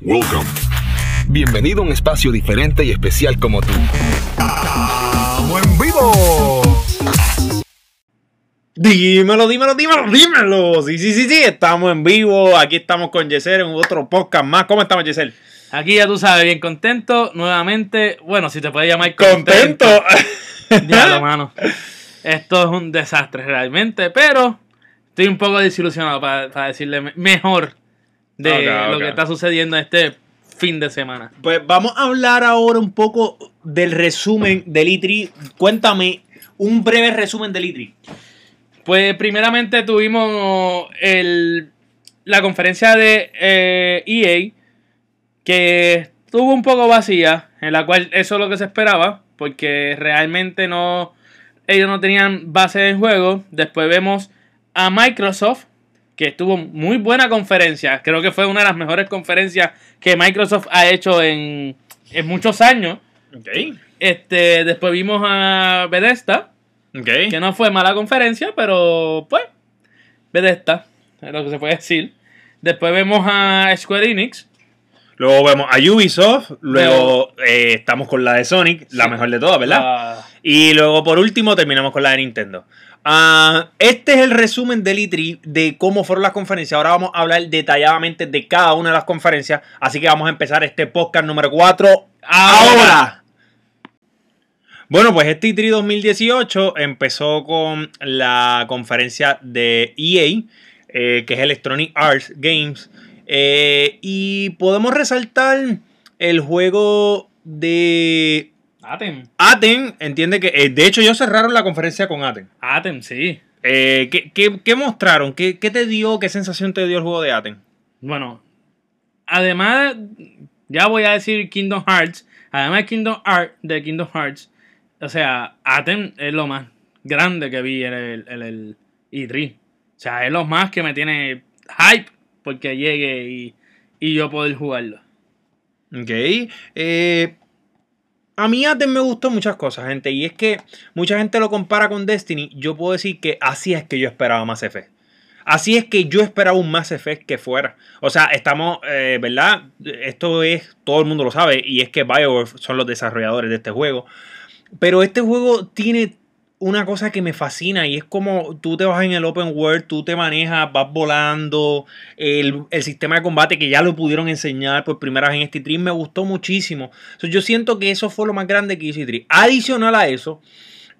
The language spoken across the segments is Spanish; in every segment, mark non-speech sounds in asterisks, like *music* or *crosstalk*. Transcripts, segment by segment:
Welcome. Bienvenido a un espacio diferente y especial como tú. ¡Estamos en vivo! Dímelo, dímelo, dímelo, dímelo. Sí, sí, sí, sí, estamos en vivo. Aquí estamos con Yesel en otro podcast más. ¿Cómo estamos, Yesel? Aquí ya tú sabes, bien contento. Nuevamente, bueno, si te puede llamar ¡Contento! Diablo, *laughs* mano. Esto es un desastre realmente, pero estoy un poco desilusionado para, para decirle me- mejor de Ok, lo que está sucediendo este fin de semana. Pues vamos a hablar ahora un poco del resumen del E3. Cuéntame un breve resumen del E E3. Pues primeramente tuvimos el, la conferencia de eh, EA que estuvo un poco vacía, en la cual eso es lo que se esperaba, porque realmente no ellos no tenían base de juego. Después vemos a Microsoft, que estuvo muy buena conferencia. Creo que fue una de las mejores conferencias que Microsoft ha hecho en, en muchos años. Este, después vimos a Bethesda, que no fue mala conferencia, pero pues, Bethesda, es lo que se puede decir. Después vemos a Square Enix. Luego vemos a Ubisoft. Luego eh, estamos con la de Sonic, la Sí. mejor de todas, ¿verdad? Y luego, por último, terminamos con la de Nintendo. Ah, este es el resumen del E3 de cómo fueron las conferencias. Ahora vamos a hablar detalladamente de cada una de las conferencias. Así que vamos a empezar este podcast número 4 ahora. Bueno, pues este E3 2018 empezó con la conferencia de EA, eh, que es Electronic Arts Games. Eh, y podemos resaltar el juego de Atem. Aten entiende que, eh, de hecho, ellos cerraron la conferencia con Aten. Atem, sí. Eh, ¿qué, qué- qué mostraron? ¿Qué, qué te dio? ¿Qué sensación te dio el juego de Aten? Bueno, además, ya voy a decir Kingdom Hearts. Además de Kingdom, Heart, de Kingdom Hearts, o sea, Atem es lo más grande que vi en el, en el E3. O sea, es lo más que me tiene hype porque llegue y, y yo poder jugarlo. Ok. Eh, a mí Aten me gustó muchas cosas, gente. Y es que mucha gente lo compara con Destiny. Yo puedo decir que así es que yo esperaba Mass Effect. Así es que yo esperaba un Mass Effect que fuera. O sea, estamos, eh, ¿verdad? Esto es, todo el mundo lo sabe. Y es que BioWare son los desarrolladores de este juego. Pero este juego tiene una cosa que me fascina y es como tú te vas en el open world, tú te manejas, vas volando, el, el sistema de combate que ya lo pudieron enseñar por primera vez en este E3 me gustó muchísimo. So, yo siento que eso fue lo más grande que hizo E3. Adicional a eso,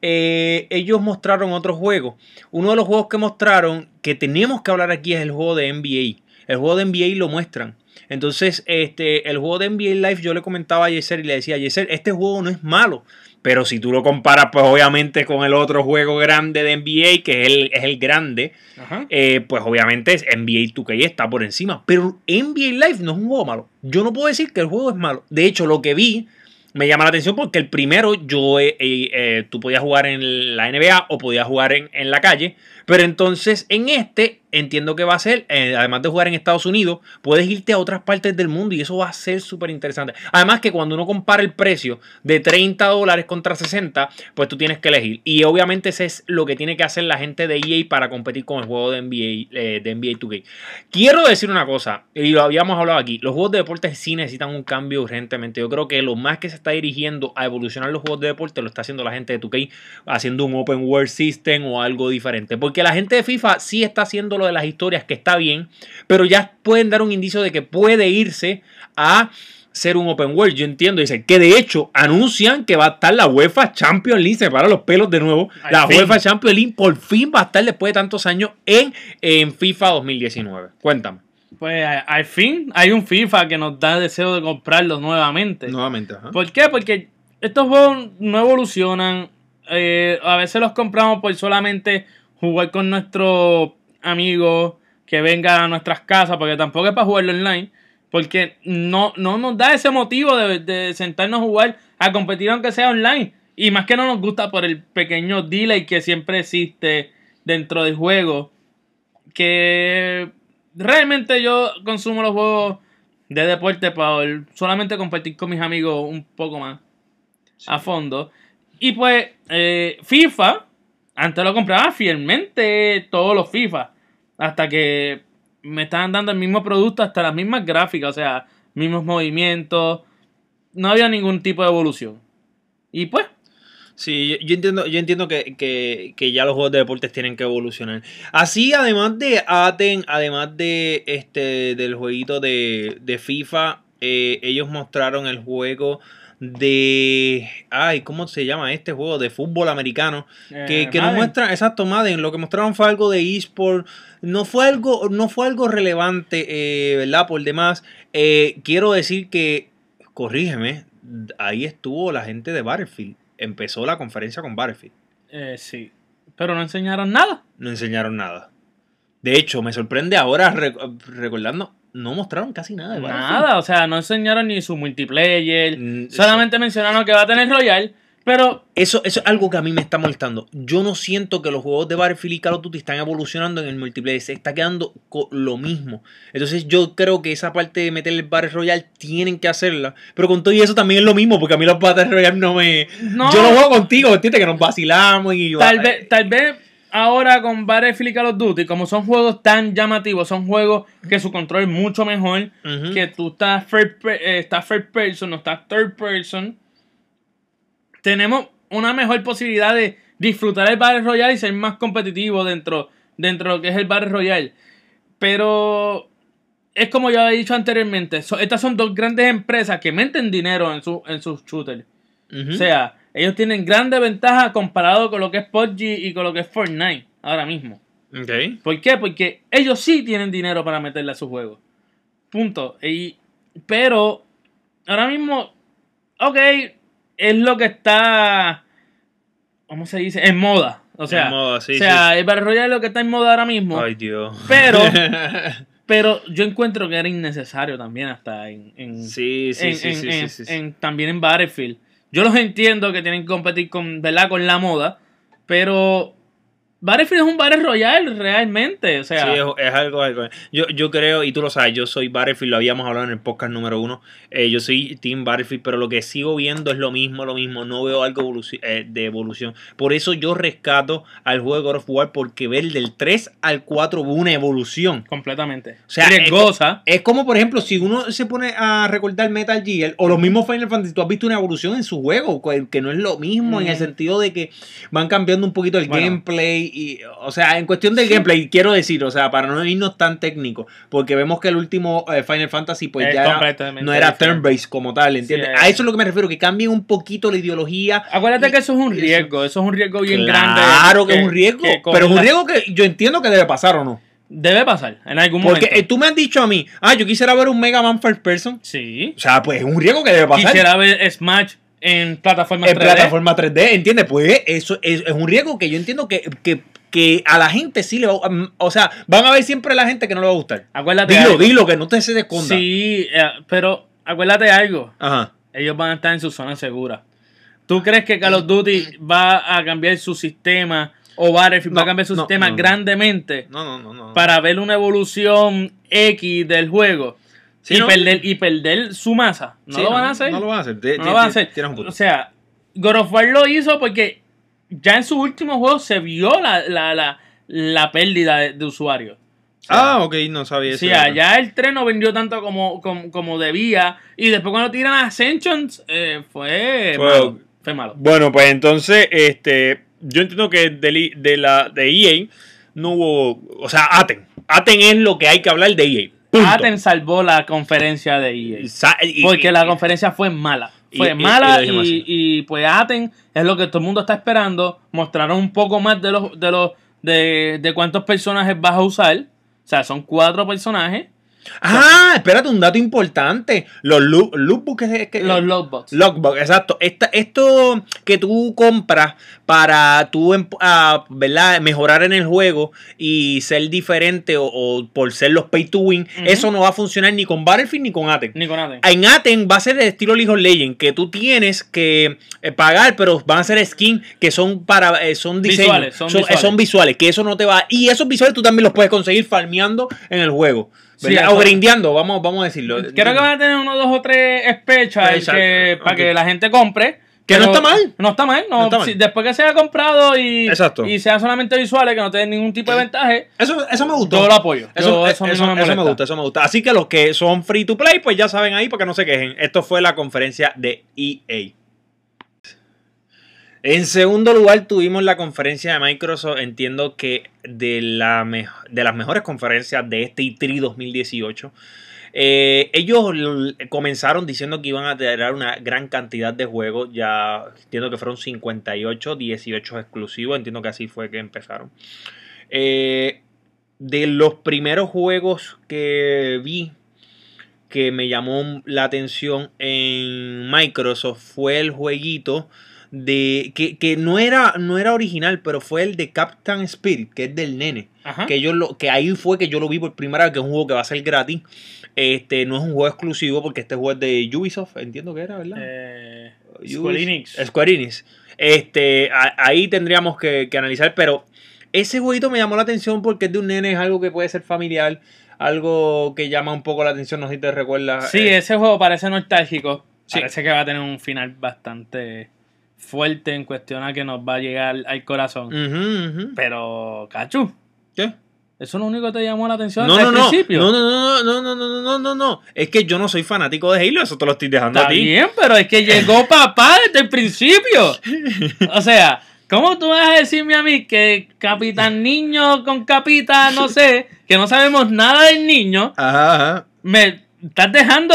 eh, ellos mostraron otros juegos. Uno de los juegos que mostraron que tenemos que hablar aquí es el juego de NBA. El juego de NBA lo muestran. Entonces, este, el juego de NBA Live yo le comentaba a Yeser y le decía, Yeser, este juego no es malo. Pero si tú lo comparas, pues obviamente con el otro juego grande de NBA, que es el, es el grande, eh, pues obviamente es NBA 2K está por encima. Pero NBA Live no es un juego malo. Yo no puedo decir que el juego es malo. De hecho, lo que vi me llama la atención porque el primero yo eh, eh, tú podías jugar en la NBA o podías jugar en, en la calle. Pero entonces en este entiendo que va a ser, eh, además de jugar en Estados Unidos, puedes irte a otras partes del mundo y eso va a ser súper interesante. Además que cuando uno compara el precio de 30 dólares contra 60, pues tú tienes que elegir. Y obviamente ese es lo que tiene que hacer la gente de EA para competir con el juego de NBA, eh, de NBA 2K. Quiero decir una cosa, y lo habíamos hablado aquí, los juegos de deportes sí necesitan un cambio urgentemente. Yo creo que lo más que se está dirigiendo a evolucionar los juegos de deporte lo está haciendo la gente de 2K, haciendo un open world system o algo diferente. Porque la gente de FIFA sí está haciendo lo de las historias, que está bien, pero ya pueden dar un indicio de que puede irse a ser un open world. Yo entiendo, dicen que de hecho anuncian que va a estar la UEFA Champions League, se para los pelos de nuevo. Al la fin. UEFA Champions League por fin va a estar después de tantos años en, en FIFA 2019. Cuéntame. Pues al fin hay un FIFA que nos da deseo de comprarlo nuevamente. Nuevamente, ajá. ¿Por qué? Porque estos juegos no evolucionan. Eh, a veces los compramos por solamente jugar con nuestros amigos que vengan a nuestras casas, porque tampoco es para jugarlo online. Porque no, no nos da ese motivo de, de sentarnos a jugar, a competir aunque sea online. Y más que no nos gusta por el pequeño delay que siempre existe dentro del juego. Que realmente yo consumo los juegos de deporte para solamente compartir con mis amigos un poco más a fondo. Y pues, eh, FIFA, antes lo compraba fielmente todos los FIFA. Hasta que me estaban dando el mismo producto, hasta las mismas gráficas. O sea, mismos movimientos. No había ningún tipo de evolución. Y pues, Sí, yo, entiendo, yo entiendo que, que- que ya los juegos de deportes tienen que evolucionar. Así, además de Aten, además de este del jueguito de, de FIFA, eh, ellos mostraron el juego de. Ay, ¿cómo se llama este juego? De fútbol americano. Que, eh, que nos muestra, exacto, Madden, lo que mostraron fue algo de eSport, no fue algo, no fue algo relevante, eh, ¿verdad? Por demás, eh, quiero decir que, corrígeme, ahí estuvo la gente de Battlefield, empezó la conferencia con Battlefield, sí. Pero no enseñaron nada. no enseñaron nada. De hecho, me sorprende ahora rec- recordando, no mostraron casi nada de Battlefield. Nada, o sea, no enseñaron ni su multiplayer. Mm, Solamente mencionaron que va a tener Royal. Pero Eso, eso es algo que a mí me está molestando. Yo no siento que los juegos de Battlefield y Call of Duty están evolucionando en el multiplayer. Se está quedando lo mismo. Entonces yo creo que esa parte de meterle el Battle Royale tienen que hacerla. Pero con todo y eso también es lo mismo. Porque a mí los Battle Royale no me... no. Yo lo juego contigo, ¿entiendes? Que nos vacilamos y... Tal vez, tal vez ahora con Battlefield y Call of Duty, como son juegos tan llamativos, son juegos que su control es mucho mejor, que tú estás first, per- eh, estás first person, no estás third person, tenemos una mejor posibilidad de disfrutar el Battle Royale y ser más competitivo dentro, dentro de lo que es el Battle Royale. Pero es como ya he dicho anteriormente, so- estas son dos grandes empresas que meten dinero en, su, en sus shooters. O sea, ellos tienen grandes ventajas comparado con lo que es PUBG y con lo que es Fortnite ahora mismo. Ok. ¿Por qué? Porque ellos sí tienen dinero para meterle a su juego. Punto. Y, pero ahora mismo, ok, es lo que está, ¿cómo se dice? En moda. O sea, En moda, sí, o sea el Battle Royale es lo que está en moda ahora mismo. Ay, Dios. Pero- *laughs* Pero yo encuentro que era innecesario también hasta en, en, sí, sí, en- sí, en- sí, sí, sí. en- también en Battlefield. Yo los entiendo que tienen que competir con, ¿verdad? con la moda, pero Battlefield es un Battle Royale realmente. O sea, Sí, es, es algo, algo. Yo, yo creo, y tú lo sabes, yo soy Battlefield, lo habíamos hablado en el podcast número uno. eh, yo soy Team Battlefield, pero lo que sigo viendo es lo mismo, lo mismo. No veo algo evoluci- eh, de evolución. Por eso yo rescato al juego de God of War, porque ver del 3 al 4 hubo una evolución. completamente. O sea, riesgosa. Es como, por ejemplo, si uno se pone a recordar Metal Gear o los mismos Final Fantasy, tú has visto una evolución en su juego, que- no es lo mismo en el sentido de que van cambiando un poquito el Bueno. gameplay. Y, o sea, en cuestión del gameplay, quiero decir, o sea, para no irnos tan técnicos, porque vemos que el último eh, Final Fantasy, pues Es ya era- no era turn-based como tal, ¿entiendes? Sí, a es. eso es lo que me refiero, que cambien un poquito la ideología. Acuérdate Y- que eso es un riesgo, eso es un riesgo bien grande. Claro que es un riesgo, pero es un riesgo que yo entiendo que debe pasar o no. Debe pasar en algún Porque momento. eh, tú me has dicho a mí, ah, yo quisiera ver un Mega Man First Person. sí. O sea, pues es un riesgo que debe pasar. Quisiera ver Smash en plataformas en 3D. plataforma 3D, ¿entiendes? Pues eso es, es un riesgo que yo entiendo que, que, que a la gente sí le va a mm, O sea, van a ver siempre la gente que no le va a gustar. Acuérdate Dilo, algo. dilo, que no te se esconda. Sí, eh, pero acuérdate algo. Ajá. ellos van a estar en su zona segura. ¿Tú crees que Call of Duty va a cambiar su sistema o Battlefield va a cambiar su no, sistema no, grandemente No, no, no, no. para ver una evolución X del juego Sí, y, ¿no? perder, y perder su masa? No Sí, lo van a hacer. No lo van a hacer. No lo van a hacer. Tienes un punto. O sea, God of War lo hizo porque ya en su último juego se vio la, la, la, la pérdida de, de usuarios. O sea, ah, ok, no sabía eso. Sí, allá el tren no vendió tanto como, como, como debía. Y después cuando tiran a Ascensions, eh, fue, Fue- malo. Fue malo. Bueno, pues entonces, este, yo entiendo que de, de la de EA no hubo, o sea, Aten. Aten es lo que hay que hablar de EA. Aten salvó la conferencia de EA. Porque la conferencia fue mala. Fue y- mala y, pues Aten es lo que todo el mundo está esperando. Mostraron un poco más de los de los de, de cuántos personajes vas a usar. O sea, son cuatro personajes. Ah, espérate, un dato importante. Los es que- Los logbox. Logbox, exacto. Esta, esto que tú compras para tú ah, ¿verdad? mejorar en el juego y ser diferente o, o por ser los pay to win, eso no va a funcionar ni con Battlefield ni con Aten. Ni con Aten. En Aten va a ser el estilo League of Legends, que tú tienes que eh, pagar, pero van a ser skins que son para eh, son diseños, Visuales, son son, eh, visuales. son visuales, que eso no te va. Y esos visuales tú también los puedes conseguir farmeando en el juego. Sí, eso- o grindeando, vamos, vamos a decirlo. Creo que van a tener unos dos o tres specials Exacto, que, para que la gente compre. Que no está mal. No está mal. No, No está mal. si- después que sea comprado y, Exacto. y sea solamente visuales, que no tenga ningún tipo de ventaje, Eso, eso me gustó. yo lo apoyo. Eso, Yo- eso, a mí eso me gusta, eso me gusta. Así que los que son free to play, pues ya saben ahí para que no se quejen. Esto fue la conferencia de EA. En segundo lugar tuvimos la conferencia de Microsoft. Entiendo que de, la de las mejores conferencias de este E3 2018. Eh, ellos comenzaron diciendo que iban a tener una gran cantidad de juegos. Ya entiendo que fueron 58, 18 exclusivos. Entiendo que así fue que empezaron. Eh, de los primeros juegos que vi que me llamó la atención en Microsoft fue el jueguito de que, que no era no era original pero fue el de Captain Spirit que es del nene Ajá. que yo lo que ahí fue que yo lo vi por primera vez que es un juego que va a ser gratis este no es un juego exclusivo porque este juego es de Ubisoft entiendo que era verdad Eh, Square Enix. Square Enix. Este, a- ahí tendríamos que, que analizar, pero ese jueguito me llamó la atención porque es de un nene, es algo que puede ser familiar, algo que llama un poco la atención, no sé si te recuerdas. Sí, eh, ese juego parece nostálgico. Sí. Parece que va a tener un final bastante fuerte en cuestión a que nos va a llegar al corazón. Pero, Cachu, ¿Qué? ¿eso es lo único que te llamó la atención No, al no, no, principio? no, no, no, no, no, no, no, no, no, es que yo no soy fanático de Halo, eso te lo estoy dejando Está a ti. bien, pero es que llegó *laughs* papá desde el principio. O sea, ¿cómo tú vas a decirme a mí que Capitán Niño con Capita, no sé, que no sabemos nada del niño, Ajá, ajá. me estás dejando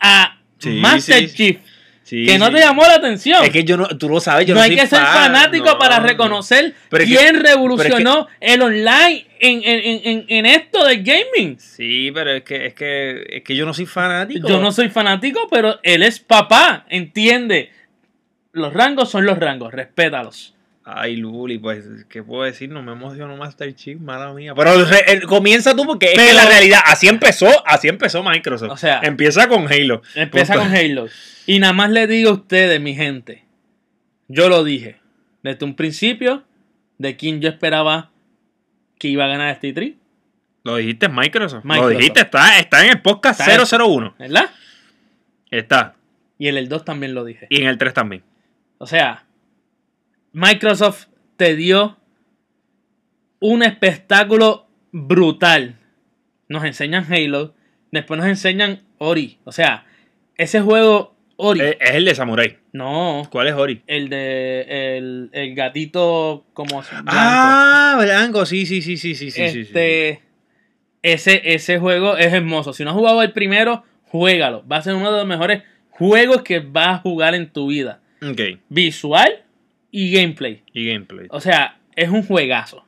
a Sí, Master sí, Chief, Sí, que no sí. te llamó la atención? Es que yo no, tú lo sabes, yo no, no, hay soy que ser fan, fanático no, para no. reconocer Pero es que- quién revolucionó el online en, en- en- en- en esto del gaming. Sí, pero es que, es que, es que yo no soy fanático. Yo no soy fanático, pero él es papá, entiende. Los rangos son los rangos, respétalos. Ay, Luli, pues, ¿qué puedo decir? No me emocionó Master Chief, mala mía. Pero re- eh, comienza tú porque es que Pero- la realidad, así empezó, así empezó Microsoft. O sea, empieza con Halo. Empieza Punto. con Halo. Y nada más le digo a ustedes, mi gente. Yo lo dije desde un principio de quién yo esperaba que iba a ganar este E3, Lo dijiste en Microsoft. Lo Microsoft. dijiste, está, está en el podcast Está eso. 001. ¿verdad? Está. Y en el 2 también lo dije. Y en el 3 también. O sea, Microsoft te dio un espectáculo brutal. Nos enseñan Halo, después nos enseñan Ori. O sea, ese juego Ori. Eh, es, el de Samurai. No. ¿Cuál es Ori? El de el, el gatito como blanco. Ah, blanco, sí, sí, sí, sí, sí, sí, este, sí. Ese, ese juego es hermoso. Si no has jugado el primero, juégalo. Va a ser uno de los mejores juegos que vas a jugar en tu vida. Okay. Visual, y gameplay. Y gameplay. O sea, es un juegazo.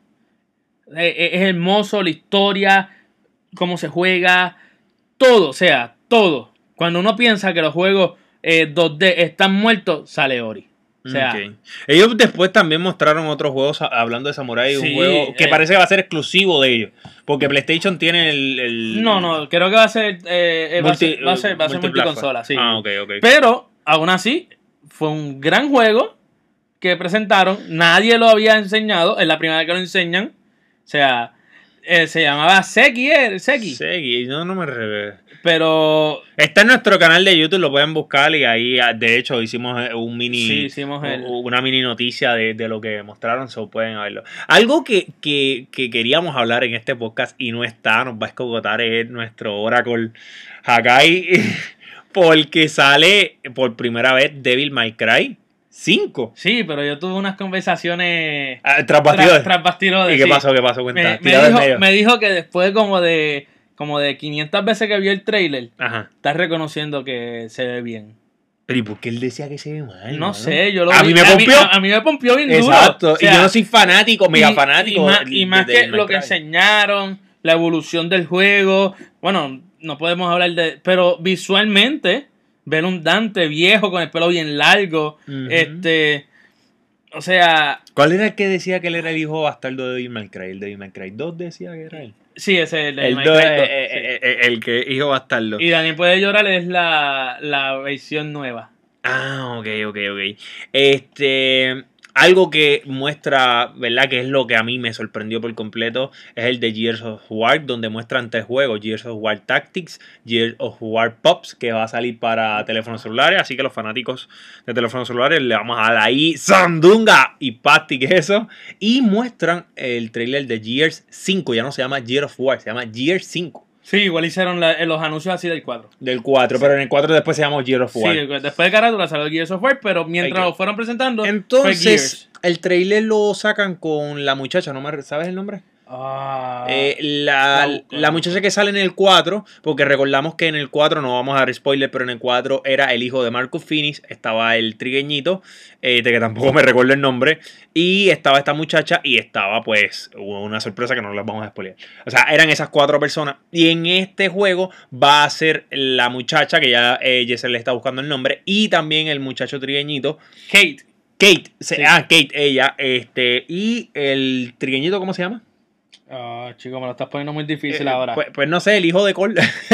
Eh, eh, Es hermoso la historia, cómo se juega, todo, o sea, todo. Cuando uno piensa que los juegos eh, 2D están muertos, sale Ori. O sea. Ellos después también mostraron otros juegos a- hablando de Samurai, un juego que eh. parece que va a ser exclusivo de ellos. Porque PlayStation tiene el. el- no, no, creo que va a ser, eh, eh, va, a multi- ser va a ser, va a ser multiconsola, sí. Ah, ok, ok. Pero, aún así, fue un gran juego que presentaron. Nadie lo había enseñado, es la primera vez que lo enseñan. O sea, eh, se llamaba Seki, ¿eh? Seki. Segui, no, no me revés. Pero Está en nuestro canal de YouTube, lo pueden buscar y ahí, ah, de hecho, hicimos eh, un mini, Sí, hicimos el- una mini noticia de, de lo que mostraron, so pueden verlo. Algo que, que, que queríamos hablar en este podcast y no está, nos va a escogotar, es nuestro Oracle Hakai, *laughs* porque sale por primera vez Devil May Cry 5. Sí, pero yo tuve unas conversaciones Ah, tras bastidores. tras bastidores, ¿Y qué sí. pasó? ¿Qué pasó? Cuenta. Me, dijo, me dijo que después como de como de 500 veces que vio el trailer, Ajá. está reconociendo que se ve bien. Pero ¿y por qué él decía que se ve mal? No sé, yo lo A vi- mí me pompió. a, mí me pompió bien duro. Exacto. O sea, y yo no soy fanático, mega y- fanático. Y más, de- y más de que lo que enseñaron, la evolución del juego. Bueno, no podemos hablar de. Pero visualmente, ver un Dante viejo con el pelo bien largo. Este. O sea, ¿Cuál era el que decía que él era el hijo bastardo de Devil May Cry? El de Devil May Cry 2 decía que era él. sí, ese es el, El, Minecraft, dos, eh, eh, eh, el que hijo bastardo. Y Daniel puede llorar es la, la versión nueva. Ah, ok, ok, ok. Este. Algo que muestra, ¿verdad? Que es lo que a mí me sorprendió por completo, es el de Gears of War, donde muestran tres juegos, Gears of War Tactics, Gears of War Pops, que va a salir para teléfonos celulares, así que los fanáticos de teléfonos celulares le vamos a dar ahí Sandunga y Pasti, que es eso, y muestran el trailer de Gears 5, ya no se llama Gears of War, se llama Gears 5. Sí, igual hicieron la- los anuncios así del 4. Del 4, pero en el 4 después se llama Gears of War. Sí, después de carátula salió Gears of War, pero mientras lo fueron presentando, fue Entonces, Gears. el trailer lo sacan con la muchacha, ¿no me sabes el nombre? Ah, Eh, la, la muchacha que sale en el 4, porque recordamos que en el 4, no vamos a dar spoiler, pero en el 4 era el hijo de Marcus Finis, estaba el trigueñito, eh, de que tampoco me recuerdo el nombre, y estaba esta muchacha y estaba pues una sorpresa que no les vamos a spoiler. O sea, eran esas cuatro personas, y en este juego va a ser la muchacha, que ya eh, Jessel le está buscando el nombre, y también el muchacho trigueñito, Kate. Kate, Sí. ah, Kate, ella, este, y el trigueñito, ¿cómo se llama? Ah, chico, me lo estás poniendo muy difícil Eh, ahora. Pues, pues no sé, el hijo de Cole. *laughs*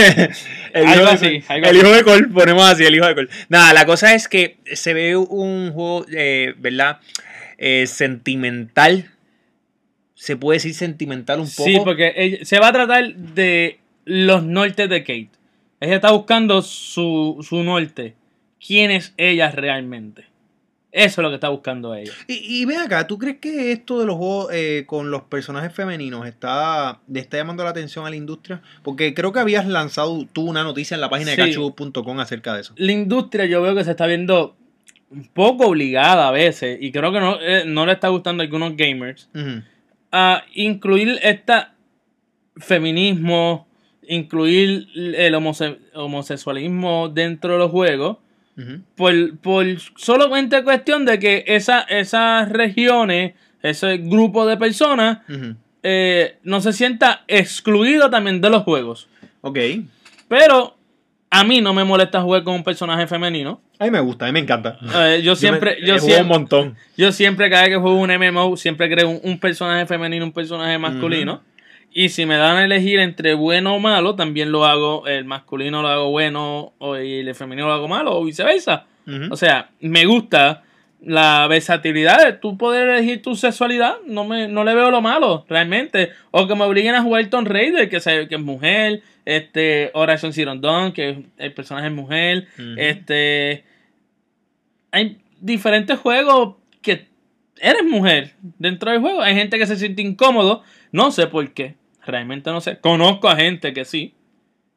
el hijo de- así, algo el así. hijo de Cole, ponemos así, el hijo de Cole. Nada, la cosa es que se ve un juego, eh, ¿verdad? Eh, sentimental. Se puede decir sentimental un poco. Sí, porque se va a tratar de los nortes de Kate. Ella está buscando su, su norte. ¿Quién es ella realmente? Eso es lo que está buscando ella. Y, y ven acá, ¿tú crees que esto de los juegos eh, con los personajes femeninos está, le está llamando la atención a la industria? Porque creo que habías lanzado tú una noticia en la página Sí. de cachu.com acerca de eso. La industria yo veo que se está viendo un poco obligada a veces, y creo que no, eh, no le está gustando a algunos gamers, a incluir esta feminismo, incluir el homose- homosexualismo dentro de los juegos. Por, por solamente cuestión de que esa, esas regiones, ese grupo de personas, eh, no se sienta excluido también de los juegos. Ok. Pero a mí no me molesta jugar con un personaje femenino. A mí me gusta, a mí me encanta. Eh, yo siempre, me- yo, he jugado un siempre, montón. yo siempre cada vez que juego un MMO, siempre creo un, un personaje femenino, un personaje masculino. Y si me dan a elegir entre bueno o malo, también lo hago, el masculino lo hago bueno o y el femenino lo hago malo o viceversa. O sea, me gusta la versatilidad de tú poder elegir tu sexualidad. No, me, no le veo lo malo, realmente. O que me obliguen a jugar Tomb Raider, que, se- que es mujer. Este, Horizon Zero Dawn, que el personaje es mujer. Este. Hay diferentes juegos que eres mujer dentro del juego. Hay gente que se siente incómodo. No sé por qué. Realmente no sé. Conozco a gente que sí.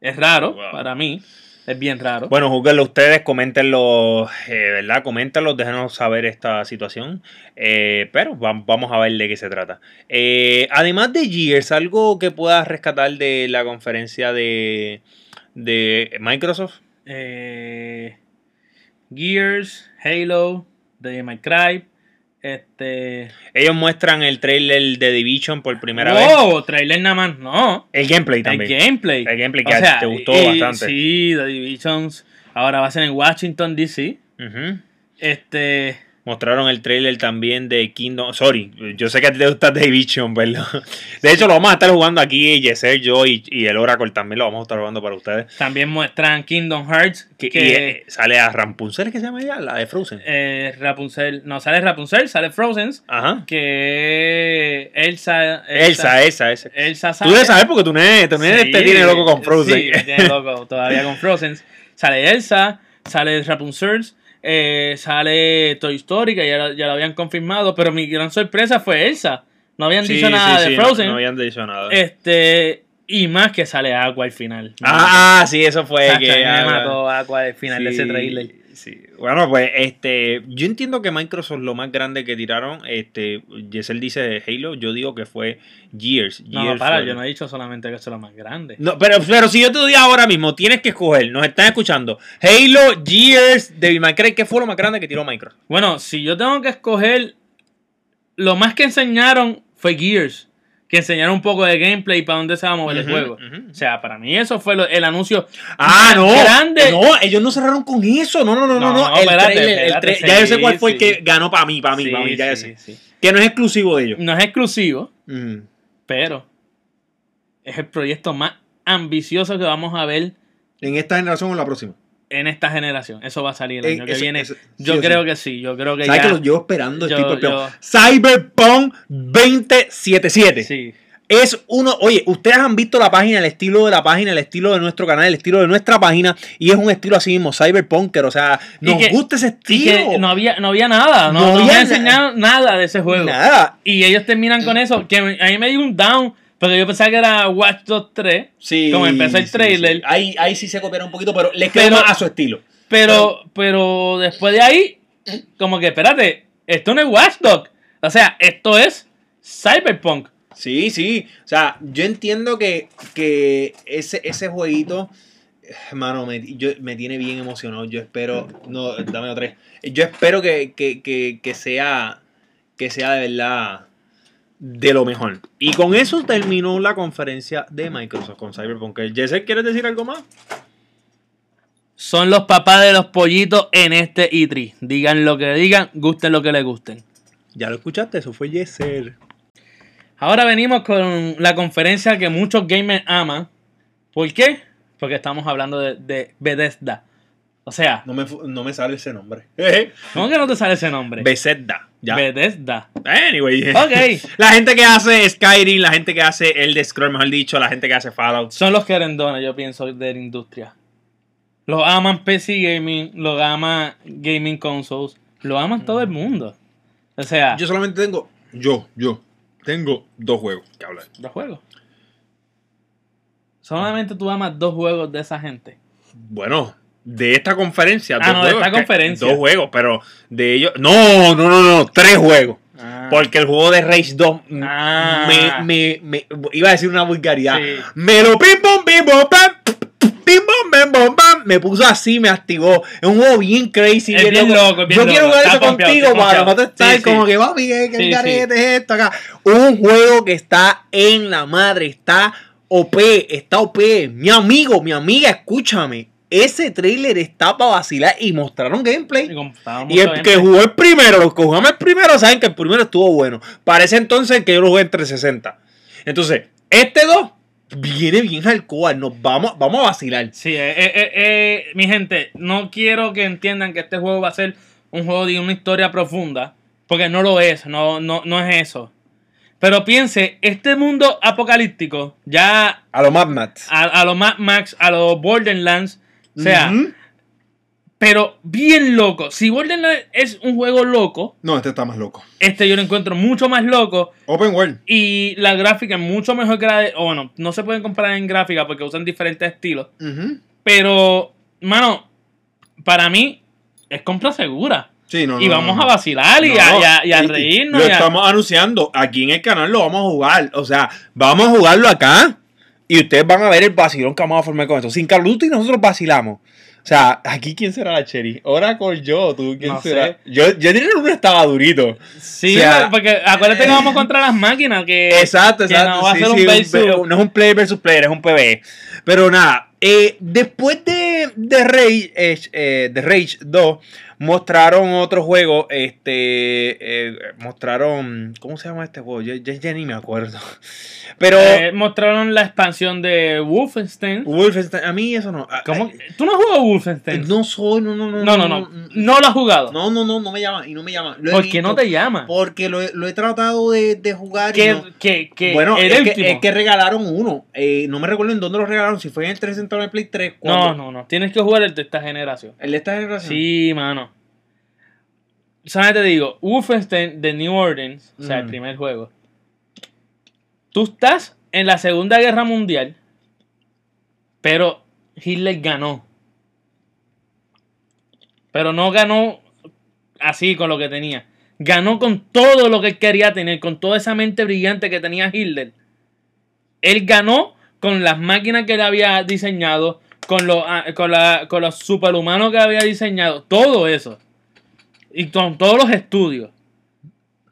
Es raro Wow. para mí. Es bien raro. Bueno, juzguenlo ustedes, coméntenlo, eh, ¿verdad? Coméntenlo, déjenos saber esta situación. Eh, pero va- vamos a ver de qué se trata. Eh, además de Gears, algo que puedas rescatar de la conferencia de, de Microsoft. eh, Gears, Halo, May Cry, este... Ellos muestran el trailer de Division por primera vez. ¡Wow! Trailer nada más, no. El gameplay El también. gameplay. El gameplay que a ti te gustó bastante. Sí, The Divisions. Ahora va a ser en Washington, D.C. Ujú. Este... Mostraron el trailer también de Kingdom. Sorry, yo sé que a ti te gusta Division, ¿verdad? De hecho, lo vamos a estar jugando aquí, Yeser, yo y, y el Oracle también lo vamos a estar jugando para ustedes. También muestran Kingdom Hearts. Que, Que, y, eh, sale a Rampunzel, ¿qué se llama ella? La de Frozen. eh, Rapunzel... No, sale Rapunzel, sale Frozen. Ajá. Que Elsa... Elsa, esa, esa. Elsa Tú sale. debes saber porque tú no eres- tú no eres- Sí, te tienes loco con Frozen. Sí, me tiene loco todavía con Frozen. *laughs* Sale Elsa, sale Rapunzel, eh, sale Toy Story, que ya, lo- ya lo habían confirmado, pero mi gran sorpresa fue Elsa. No habían Sí, dicho nada sí, de sí, no- Frozen. No, habían dicho nada. Este, y más que sale Aqua al final. ah, ah, sí, eso fue que. me mató Aqua al final de ese trailer. Sí. Bueno, pues este, yo entiendo que Microsoft lo más grande que tiraron, este, Yesel dice Halo, yo digo que fue Gears. No, para, fue- yo no he dicho solamente que eso es lo más grande. No, pero, pero si yo te doy ahora mismo, tienes que escoger, nos están escuchando, Halo, Gears, Devil May Cry, ¿qué fue lo más grande que tiró Microsoft? Bueno, si yo tengo que escoger, lo más que enseñaron fue Gears. Que enseñaron un poco de gameplay para dónde se va a mover el juego. O sea, para mí eso fue lo- el anuncio. Ah, no, Grande. no, ellos no cerraron con eso, no, no, no, no, No, no, el espérate, trailer, el espérate, tra- ya yo sé cuál fue el que ganó para mí, para mí, Sí, para mí, ya yo sí, sé. sí. Que no es exclusivo de ellos. No es exclusivo, Ujú. pero es el proyecto más ambicioso que vamos a ver ¿En esta generación o en la próxima? En esta generación. Eso va a salir el Eh, año que eso- viene. eso- sí yo creo sí. que sí. Yo creo que ¿Sabes ya. que llevo esperando? yo- Estoy yo-. Cyberpunk 2077. Sí. Es uno, oye, ustedes han visto la página, el estilo de la página, el estilo de nuestro canal, el estilo de nuestra página, y es un estilo así mismo, cyberpunker, o sea, nos que- gusta ese estilo. no había, no había nada. No, No no había na- nada de ese juego. Nada. Y ellos terminan con eso. Que a mí me dio un down. Porque yo pensaba que era Watch Dogs 3. Sí, Como empezó el sí, trailer. sí. Ahí, ahí sí se copiaron un poquito, pero les quedó Pero- más a su estilo. Pero, pero después de ahí, como que espérate, esto no es Watch Dogs. O sea, esto es Cyberpunk. Sí, sí. O sea, yo entiendo que, que ese, ese jueguito, Mano, me, yo, me tiene bien emocionado. Yo espero. No, dame otra. Yo espero que, que, que, que sea. Que sea de verdad. De lo mejor. Y con eso terminó la conferencia de Microsoft con Cyberpunk. Jesse, ¿quieres decir algo más? Son los papás de los pollitos en este E3. Digan lo que digan, gusten lo que les gusten. Ya lo escuchaste, eso fue Yeser. Ahora venimos con la conferencia que muchos gamers aman. ¿Por qué? Porque estamos hablando de, de Bethesda. O sea, No me, no me sale ese nombre. *laughs* ¿cómo que no te sale ese nombre? Bethesda. Ya. Bethesda. Anyway. Ok. *laughs* La gente que hace Skyrim, la gente que hace el de Scroll, mejor dicho, la gente que hace Fallout. Son los querendones, yo pienso, de la industria. Lo aman PC Gaming, lo aman Gaming Consoles, lo aman todo el mundo. O sea, Yo solamente tengo. Yo, yo. Tengo dos juegos que hablar. los juegos. Solamente tú amas dos juegos de esa gente. Bueno, de esta conferencia. Ah, dos no, de juegos, esta que- conferencia. Dos juegos, pero de ellos. No, no, no, no. Tres juegos. Ah. Porque el juego de Rage 2 m- Ah. me, me, me- Iba a decir una vulgaridad. Sí. Me lo pim pim pam. Pim bam bom pam. Me puso así, me activó. Es un juego bien crazy. Es bien loco, bien Yo quiero jugar eso contigo está para no te estar Sí, sí. como que papi, ¿qué Sí, garete es esto acá? Un juego que está en la madre, está OP, está OP. Mi amigo, mi amiga, escúchame. Ese trailer está para vacilar y mostraron gameplay. Y el que jugó el primero, los que jugamos el primero saben que el primero estuvo bueno. Parece entonces que yo lo jugué en 360. Entonces, este 2 viene bien hardcore. Nos vamos, vamos a vacilar. Sí, eh, eh, eh, eh, mi gente, no quiero que entiendan que este juego va a ser un juego de una historia profunda, porque no lo es, no, no, no es eso. Pero piense, este mundo apocalíptico, ya A lo Mad Max. a, a los Mad Max, a los Borderlands, o sea, pero bien loco. Si Borderlands es un juego loco, No, este está más loco. este yo lo encuentro mucho más loco Open World. y la gráfica es mucho mejor que la de... O bueno, no se pueden comparar en gráfica porque usan diferentes estilos. Pero, mano, para mí es compra segura. Sí, no, y no, vamos no, a vacilar y, a, y a- y a y- y reírnos. Lo y a- estamos anunciando. Aquí en el canal lo vamos a jugar. O sea, vamos a jugarlo acá. Y ustedes van a ver el vacilón que vamos a formar con esto. Sin Carlos y nosotros vacilamos. O sea, aquí quién será la Cherry. Oracle yo, tú, quién No será. sé. Yo, yo diría que uno estaba durito. Sí, o sea- porque acuérdate que vamos contra las máquinas. Que, Exacto, que exacto. no va a sí, ser un sí, versus- no es un player versus player, es un PvE. Pero nada, eh, después de, de, Rage, eh, eh, de Rage 2, mostraron otro juego. Este, eh, mostraron. ¿Cómo se llama este juego? Yo, yo ya ni me acuerdo. *laughs* Pero. Eh, mostraron la expansión de Wolfenstein. Wolfenstein, a mí eso no. ¿Cómo? ¿Tú no has jugado Wolfenstein? No soy, no, no, no. no, no, no. No lo has jugado. No, no, no, no me llama y no me llama. Lo ¿Por qué no te llama? Porque lo, he- lo he tratado de, de jugar y ¿Qué, no- qué, qué? Bueno, el es que, es que regalaron uno. Eh, no me recuerdo en dónde lo regalaron. Si fue en el 360 o en el Play 3. No, no, no. Tienes que jugar el de esta generación. ¿El de esta generación? Sí, mano. ¿Sabes? Te digo, Wolfenstein de New Orleans, o sea, el Mm. primer juego. Tú estás en la Segunda Guerra Mundial, pero Hitler ganó. Pero no ganó así con lo que tenía. Ganó con todo lo que él quería tener, con toda esa mente brillante que tenía Hitler. Él ganó con las máquinas que él había diseñado, con los, ah, con, la- con los superhumanos que había diseñado, todo eso. Y con todos los estudios. O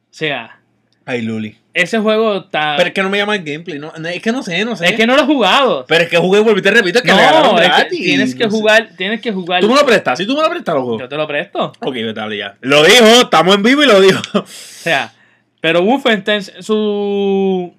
sea, Ay, Luli. ese juego está... Pero es que no me llama el gameplay. No, es que no sé, no sé. es que no lo he jugado. Pero es que jugué, volví, te repito, es que No, es que gratis. tienes que No sé. jugar, tienes que jugar. Tú me lo prestas, si tú me lo prestas, lo juego. Yo te lo presto. Ok, a ya. Lo dijo, estamos en vivo y lo dijo. O sea, pero Wolfenstein, su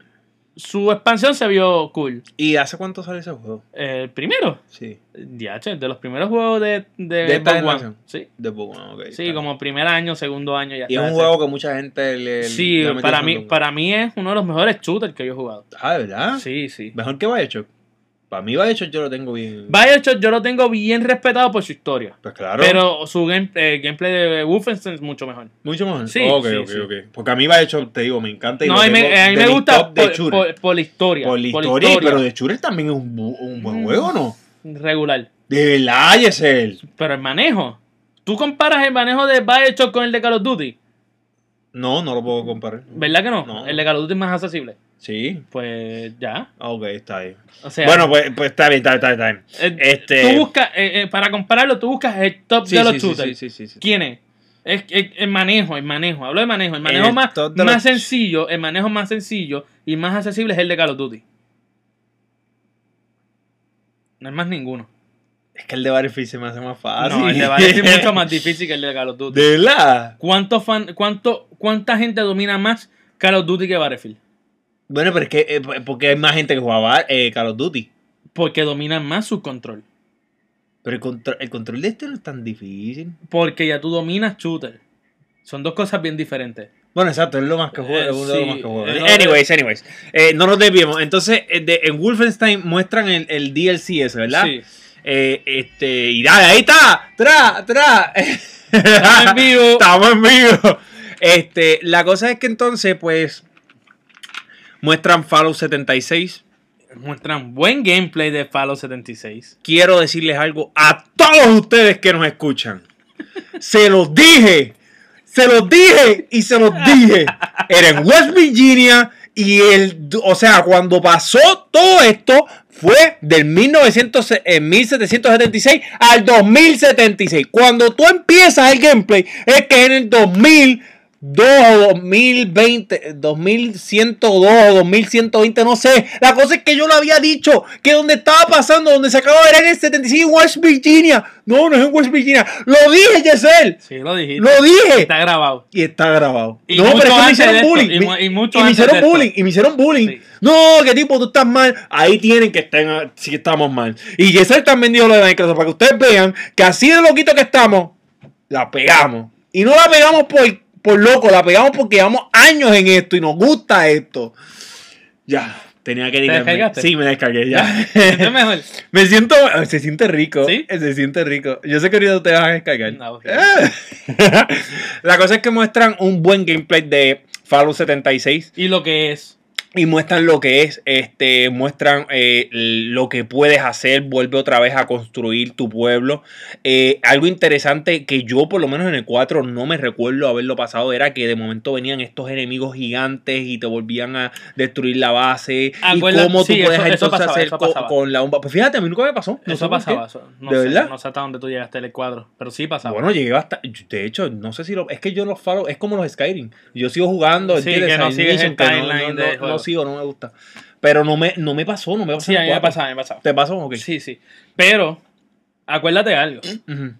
su expansión se vio cool. ¿Y hace cuánto sale ese juego? El primero, Sí. DH, de los primeros juegos de, de, ¿De esta One. Sí, De Pokémon, ok. sí, como primer año, segundo año ya Y es un juego que mucha gente le. Sí, le para mí, para mí es uno de los mejores shooters que yo he jugado. Ah, ¿de verdad? Sí, sí. Mejor que Bioshock. Para mí Bioshock yo lo tengo bien. Bioshock yo lo tengo bien respetado por su historia. Pues claro. Pero su game- eh, gameplay de Wolfenstein es mucho mejor. Mucho mejor. Sí, ok, sí, ok, sí. ok. Porque a mí Bioshock, te digo, me encanta. Y No, lo a mí, tengo a mí me gusta por, la historia. Por la historia, pero de shooter también es un, bu- un buen Mm. juego, ¿no? Regular. De verdad, Yesel. Pero el manejo. ¿Tú comparas el manejo de Bioshock con el de Call of Duty? No, no lo puedo comparar. ¿Verdad que no? No. El de Call of Duty es más accesible. Sí. Pues ya. Ok, está ahí. O sea, bueno, pues, pues está bien, está bien, está bien. eh, este- tú buscas, eh, eh, para compararlo, tú buscas el top Sí, de los sí, shooters. sí, sí, sí, sí. ¿Quién es? Es, es- el manejo, el manejo. Hablo de manejo. El manejo El más, más los- sencillo, el manejo más sencillo y más accesible es el de Call of Duty. No hay más ninguno. Es que el de Battlefield se me hace más fácil. No, el de Battlefield es mucho más difícil que el de Call of Duty. ¿De verdad? ¿Cuánto fan, cuánto, ¿Cuánta gente domina más Call of Duty que Battlefield? Bueno, pero es que eh, porque hay más gente que jugaba eh, Call of Duty. Porque dominan más su control. Pero el, contro- el control de este no es tan difícil. Porque ya tú dominas shooter. Son dos cosas bien diferentes. Bueno, exacto, es lo más que juego. Eh, sí, más que juego. eh, no, anyways, anyways. Eh, no nos desviemos. Entonces, eh, de- en Wolfenstein muestran el, el DLC ese, ¿verdad? Sí. Eh, este, y dale, ahí está. Tra, tra. Estamos en vivo. *laughs* Estamos en vivo. Este, la cosa es que entonces, pues, muestran Fallout 76. Muestran buen gameplay de Fallout 76. Quiero decirles algo a todos ustedes que nos escuchan. Se los dije. Se los dije y se los dije. Era en West Virginia y el, o sea, cuando pasó todo esto fue del 1900, eh, 1776 al 2076. Cuando tú empiezas el gameplay es que en el 2002 o 2020, 2102 o 2120, no sé. La cosa es que yo lo había dicho, que donde estaba pasando, donde se acaba de ver en el 76 en West Virginia. No, no es en West Virginia. Lo dije, Yesel. Sí, lo dijiste. Lo dije. Está grabado. Y está grabado. Y no, pero es que me hicieron esto, bullying. y y mucho y me hicieron bullying. Y me hicieron bullying. Sí. No, que tipo, tú estás mal. Ahí tienen que estar. Sí, estamos mal. Y Yesel también dijo lo de Microsoft para que ustedes vean que así de loquito que estamos, la pegamos. Y no la pegamos por, por loco, la pegamos porque llevamos años en esto y nos gusta esto. Ya. Tenía que descargaste? Sí, me descargué ya. *laughs* Es mejor. *laughs* me siento. Se siente rico. ¿Sí? Se siente rico. Yo sé que ahorita te vas a descargar. No. *laughs* La cosa es que muestran un buen gameplay de Fallout 76 Y lo que es. Y muestran lo que es, este, muestran eh, lo que puedes hacer, vuelve otra vez a construir tu pueblo. Eh, algo interesante que yo por lo menos en el 4 no me recuerdo haberlo pasado era que de momento venían estos enemigos gigantes y te volvían a destruir la base y cómo tú sí, puedes eso- eso entonces pasaba, hacer eso co- pasaba. con, la bomba. Pues fíjate, a mí nunca me pasó. No eso pasaba. eso- no, ¿De sé, verdad? no sé hasta dónde tú llegaste en el cuadro. Pero sí pasaba. Bueno, llegué hasta. De hecho, no sé si lo. Es que yo los Fallout. Es como los Skyrim. Yo sigo jugando. Sí, que no sigues el timeline no, no-. Sigo, no me gusta. Pero no me, no me pasó, no me pasó. sí, a mí me pasaba, me pasaba. ¿Te pasó? Ok. Sí, sí. Pero, acuérdate de algo.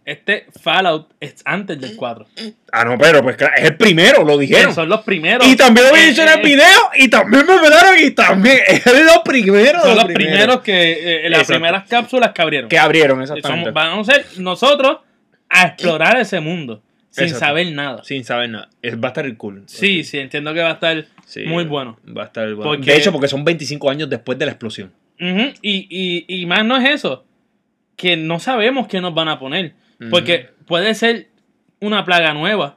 Este Fallout es antes del 4. Ah, no, pero pues claro, es el primero, lo dijeron. Son los primeros. Y también lo Eh, dicho en el eh, video. Y también me pelaron. Y también *laughs* es los primeros. Son los primeros que. eh, las Exacto. primeras cápsulas que abrieron. que abrieron, Somos- exactamente. vamos a ser nosotros a explorar ese mundo sin Exacto. saber nada. Sin saber nada. Es, va a estar cool. Sí, sí, entiendo que va a estar Sí, muy bueno. Va a estar bueno. Porque- De hecho, porque son 25 años después de la explosión. Y, y, y más no es eso, que no sabemos qué nos van a poner. Porque puede ser una plaga nueva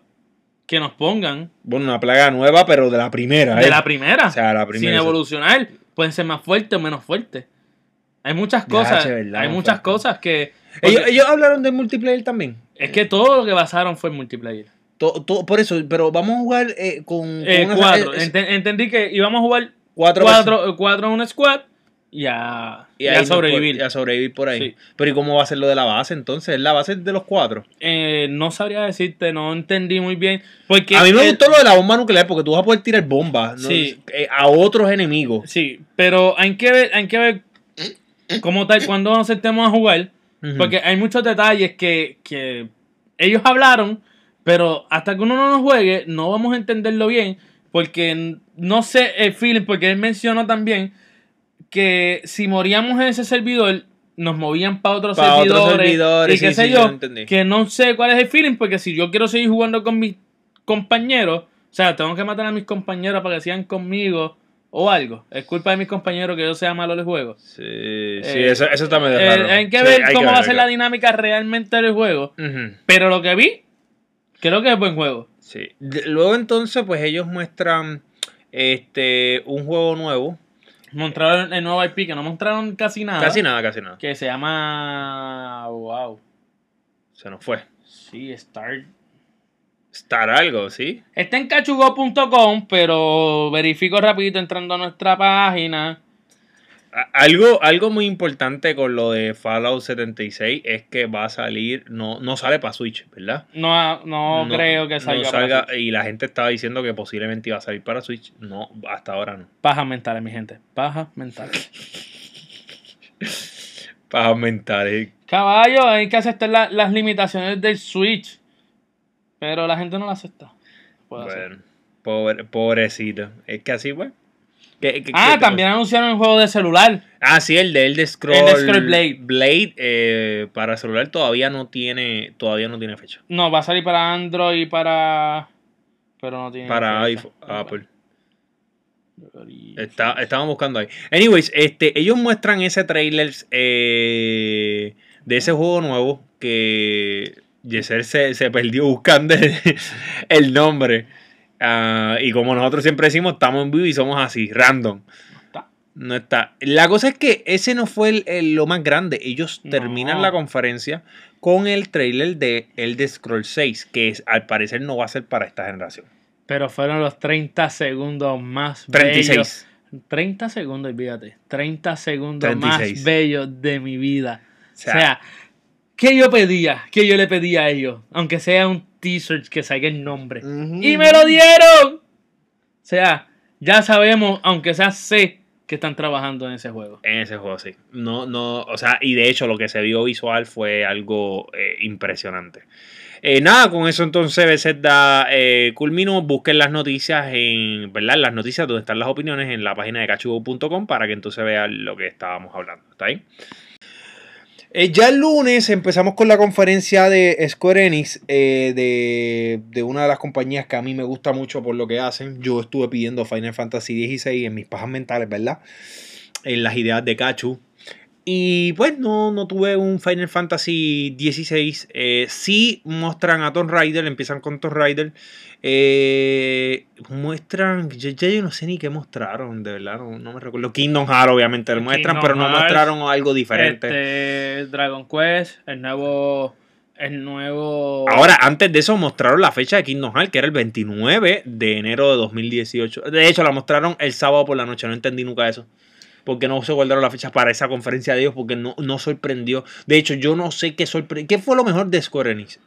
que nos pongan Bueno, una plaga nueva, pero de la primera. de ¿eh? la primera, O sea, la sin primera. evolucionar. Pueden ser más fuertes o menos fuertes. Hay muchas cosas, hay muchas cosas que... Ellos hablaron del multiplayer también. es que todo lo que basaron fue en multiplayer. To- to- por eso, pero vamos a jugar eh, con, con Eh, una- cuatro. Enten- entendí que íbamos a jugar cuatro, cuatro, cuatro en un squad y a, y y ahí a nos sobrevivir. y a sobrevivir por ahí. Sí. Pero ¿y cómo va a ser lo de la base entonces? ¿La base de los cuatro? Eh, no sabría decirte, no entendí muy bien. Porque a mí me el- gustó lo de la bomba nuclear porque tú vas a poder tirar bombas ¿no? Sí. Eh, a otros enemigos. Sí, pero hay que ver, hay que ver como tal cuando nos sentemos a jugar. Porque hay muchos detalles que, que ellos hablaron, pero hasta que uno no nos juegue, no vamos a entenderlo bien. Porque no sé el feeling, porque él mencionó también que si moríamos en ese servidor, nos movían para otros Pa' otros servidores. servidores, y qué sí, sé sí, yo, que no sé cuál es el feeling, porque si yo quiero seguir jugando con mis compañeros, o sea, tengo que matar a mis compañeros para que sigan conmigo o algo. Es culpa de mis compañeros que yo sea malo en el juego. Sí, sí, Eh, eso, eso está medio Eh, raro. hay que Sí, ver hay cómo va a ser la dinámica realmente del juego. Pero lo que vi, creo que es buen juego. Sí. Luego entonces, pues ellos muestran este un juego nuevo. Mostraron el nuevo IP, que no mostraron casi nada. Casi nada, casi nada. Que se llama. Wow. Se nos fue. Sí, Star. Star algo, ¿sí? Está en cachugo.com, pero verifico rapidito entrando a nuestra página. Algo, algo muy importante con lo de Fallout 76 es que va a salir, no, no sale para Switch, ¿verdad? No, no, creo que salga. no para Switch. y la gente estaba diciendo que posiblemente iba a salir para Switch. No, hasta ahora no. Pajas mentales, mi gente. Pajas mentales. *laughs* Para aumentar. eh. Caballo, hay que aceptar la- las limitaciones del Switch. Pero la gente no la acepta. Hacer. Bueno, pobre, pobrecito. Es que así, pues. ¿Qué- qué- Ah, qué también anunciaron un juego de celular. Ah, sí, el de Elder Scroll, Elder Scroll Blade. Blade eh, para celular todavía no tiene todavía no tiene fecha. No, va a salir para Android y para. Pero no tiene. Para fecha. iPhone, Apple. Está, estaban buscando ahí. Anyways, este, ellos muestran ese trailer eh, de ese juego nuevo que Yeser se, se perdió buscando el, el nombre. Ah, y como nosotros siempre decimos, estamos en vivo y somos así, random. está. No está. La cosa es que ese no fue el- el- lo más grande. Ellos No. terminan la conferencia con el trailer de Elder Scroll 6, que es, al parecer no va a ser para esta generación. Pero fueron los 30 segundos más 36. bellos. 30 segundos, fíjate. 30 segundos 36. más bellos de mi vida. O sea, ¿qué yo pedía? ¿Qué yo le pedía a ellos? Aunque sea un t-shirt que salga el nombre. ¡Y me lo dieron! O sea, ya sabemos, aunque sea sé que están trabajando en ese juego. En ese juego, sí. No, no, o sea, y de hecho lo que se vio visual fue algo eh, impresionante. Eh, nada, con eso entonces Bethesda eh, culminó. Busquen las noticias en, ¿verdad? Las noticias donde están las opiniones en la página de cachugo.com para que entonces vean lo que estábamos hablando. ¿Está ahí? Eh, ya el lunes empezamos con la conferencia de Square Enix, eh, de, de una de las compañías que a mí me gusta mucho por lo que hacen. Yo estuve pidiendo Final Fantasy XVI en mis pajas mentales, ¿verdad? En las ideas de Cachu. Y pues no, no tuve un Final Fantasy XVI. Eh, sí muestran a Tomb Raider, empiezan con Tomb Raider. Eh, muestran, ya, ya yo no sé ni qué mostraron, de verdad, no, no me recuerdo. Kingdom Hearts obviamente lo muestran, Kingdom pero no Hearts, mostraron algo diferente. Este, Dragon Quest, el nuevo. El nuevo. Ahora, antes de eso mostraron la fecha de Kingdom Hearts, que era el 29 de enero de 2018. De hecho, la mostraron el sábado por la noche, no entendí nunca eso. Porque no se guardaron la fecha para esa conferencia de ellos, porque no, no sorprendió. De hecho, yo no sé qué sorprendió. ¿Qué fue lo mejor de Square Enix?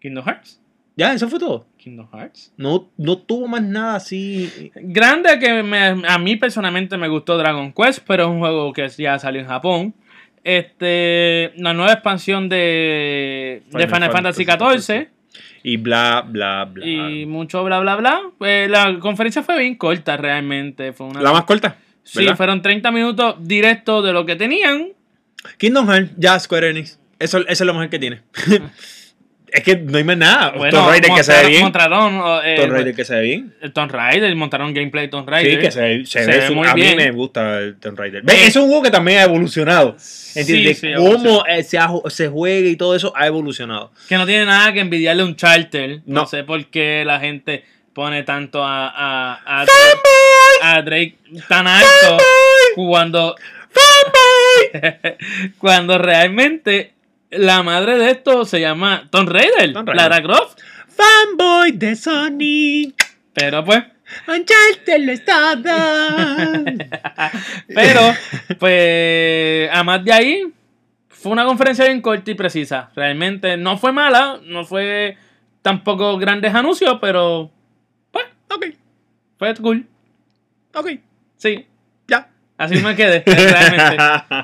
Kingdom Hearts. Ya, eso fue todo. Kingdom Hearts. No, no tuvo más nada así. Grande que me- a mí personalmente me gustó Dragon Quest, pero es un juego que ya salió en Japón. Este, la nueva expansión de, de Final, Fantasy XIV Y bla, bla, bla. y mucho bla bla bla. Pues la conferencia fue bien corta realmente. Fue una, La más corta. sí, ¿verdad? fueron 30 minutos directos de lo que tenían. Kingdom Hearts, ya Square Enix. Eso, eso es lo mejor que tiene. *laughs* es que no hay más nada. Tomb Raider que se ve bien. Montaron, eh, Tomb Raider que se ve bien. Tomb Raider, montaron gameplay de Tomb Raider. Sí, que se, se Se ve, su- muy A mí bien. me gusta el Tomb Raider. Ve, Es un juego que también ha evolucionado. ¿Entiendes? Sí, sí, Cómo eh, se, ha- se juega y todo eso ha evolucionado. Que no tiene nada que envidiarle a un charter. No, No. sé por qué la gente pone tanto a, a, a, a Drake tan alto cuando, *laughs* cuando realmente la madre de esto se llama Tomb Raider. Lara Croft. Fanboy de Sony. Pero pues, Uncharted lo está *laughs* pero pues, a más de ahí, fue una conferencia bien corta y precisa. Realmente no fue mala, no fue tampoco grandes anuncios, pero pues, ok, fue cool. ok, Sí, ya. así me quedé, realmente.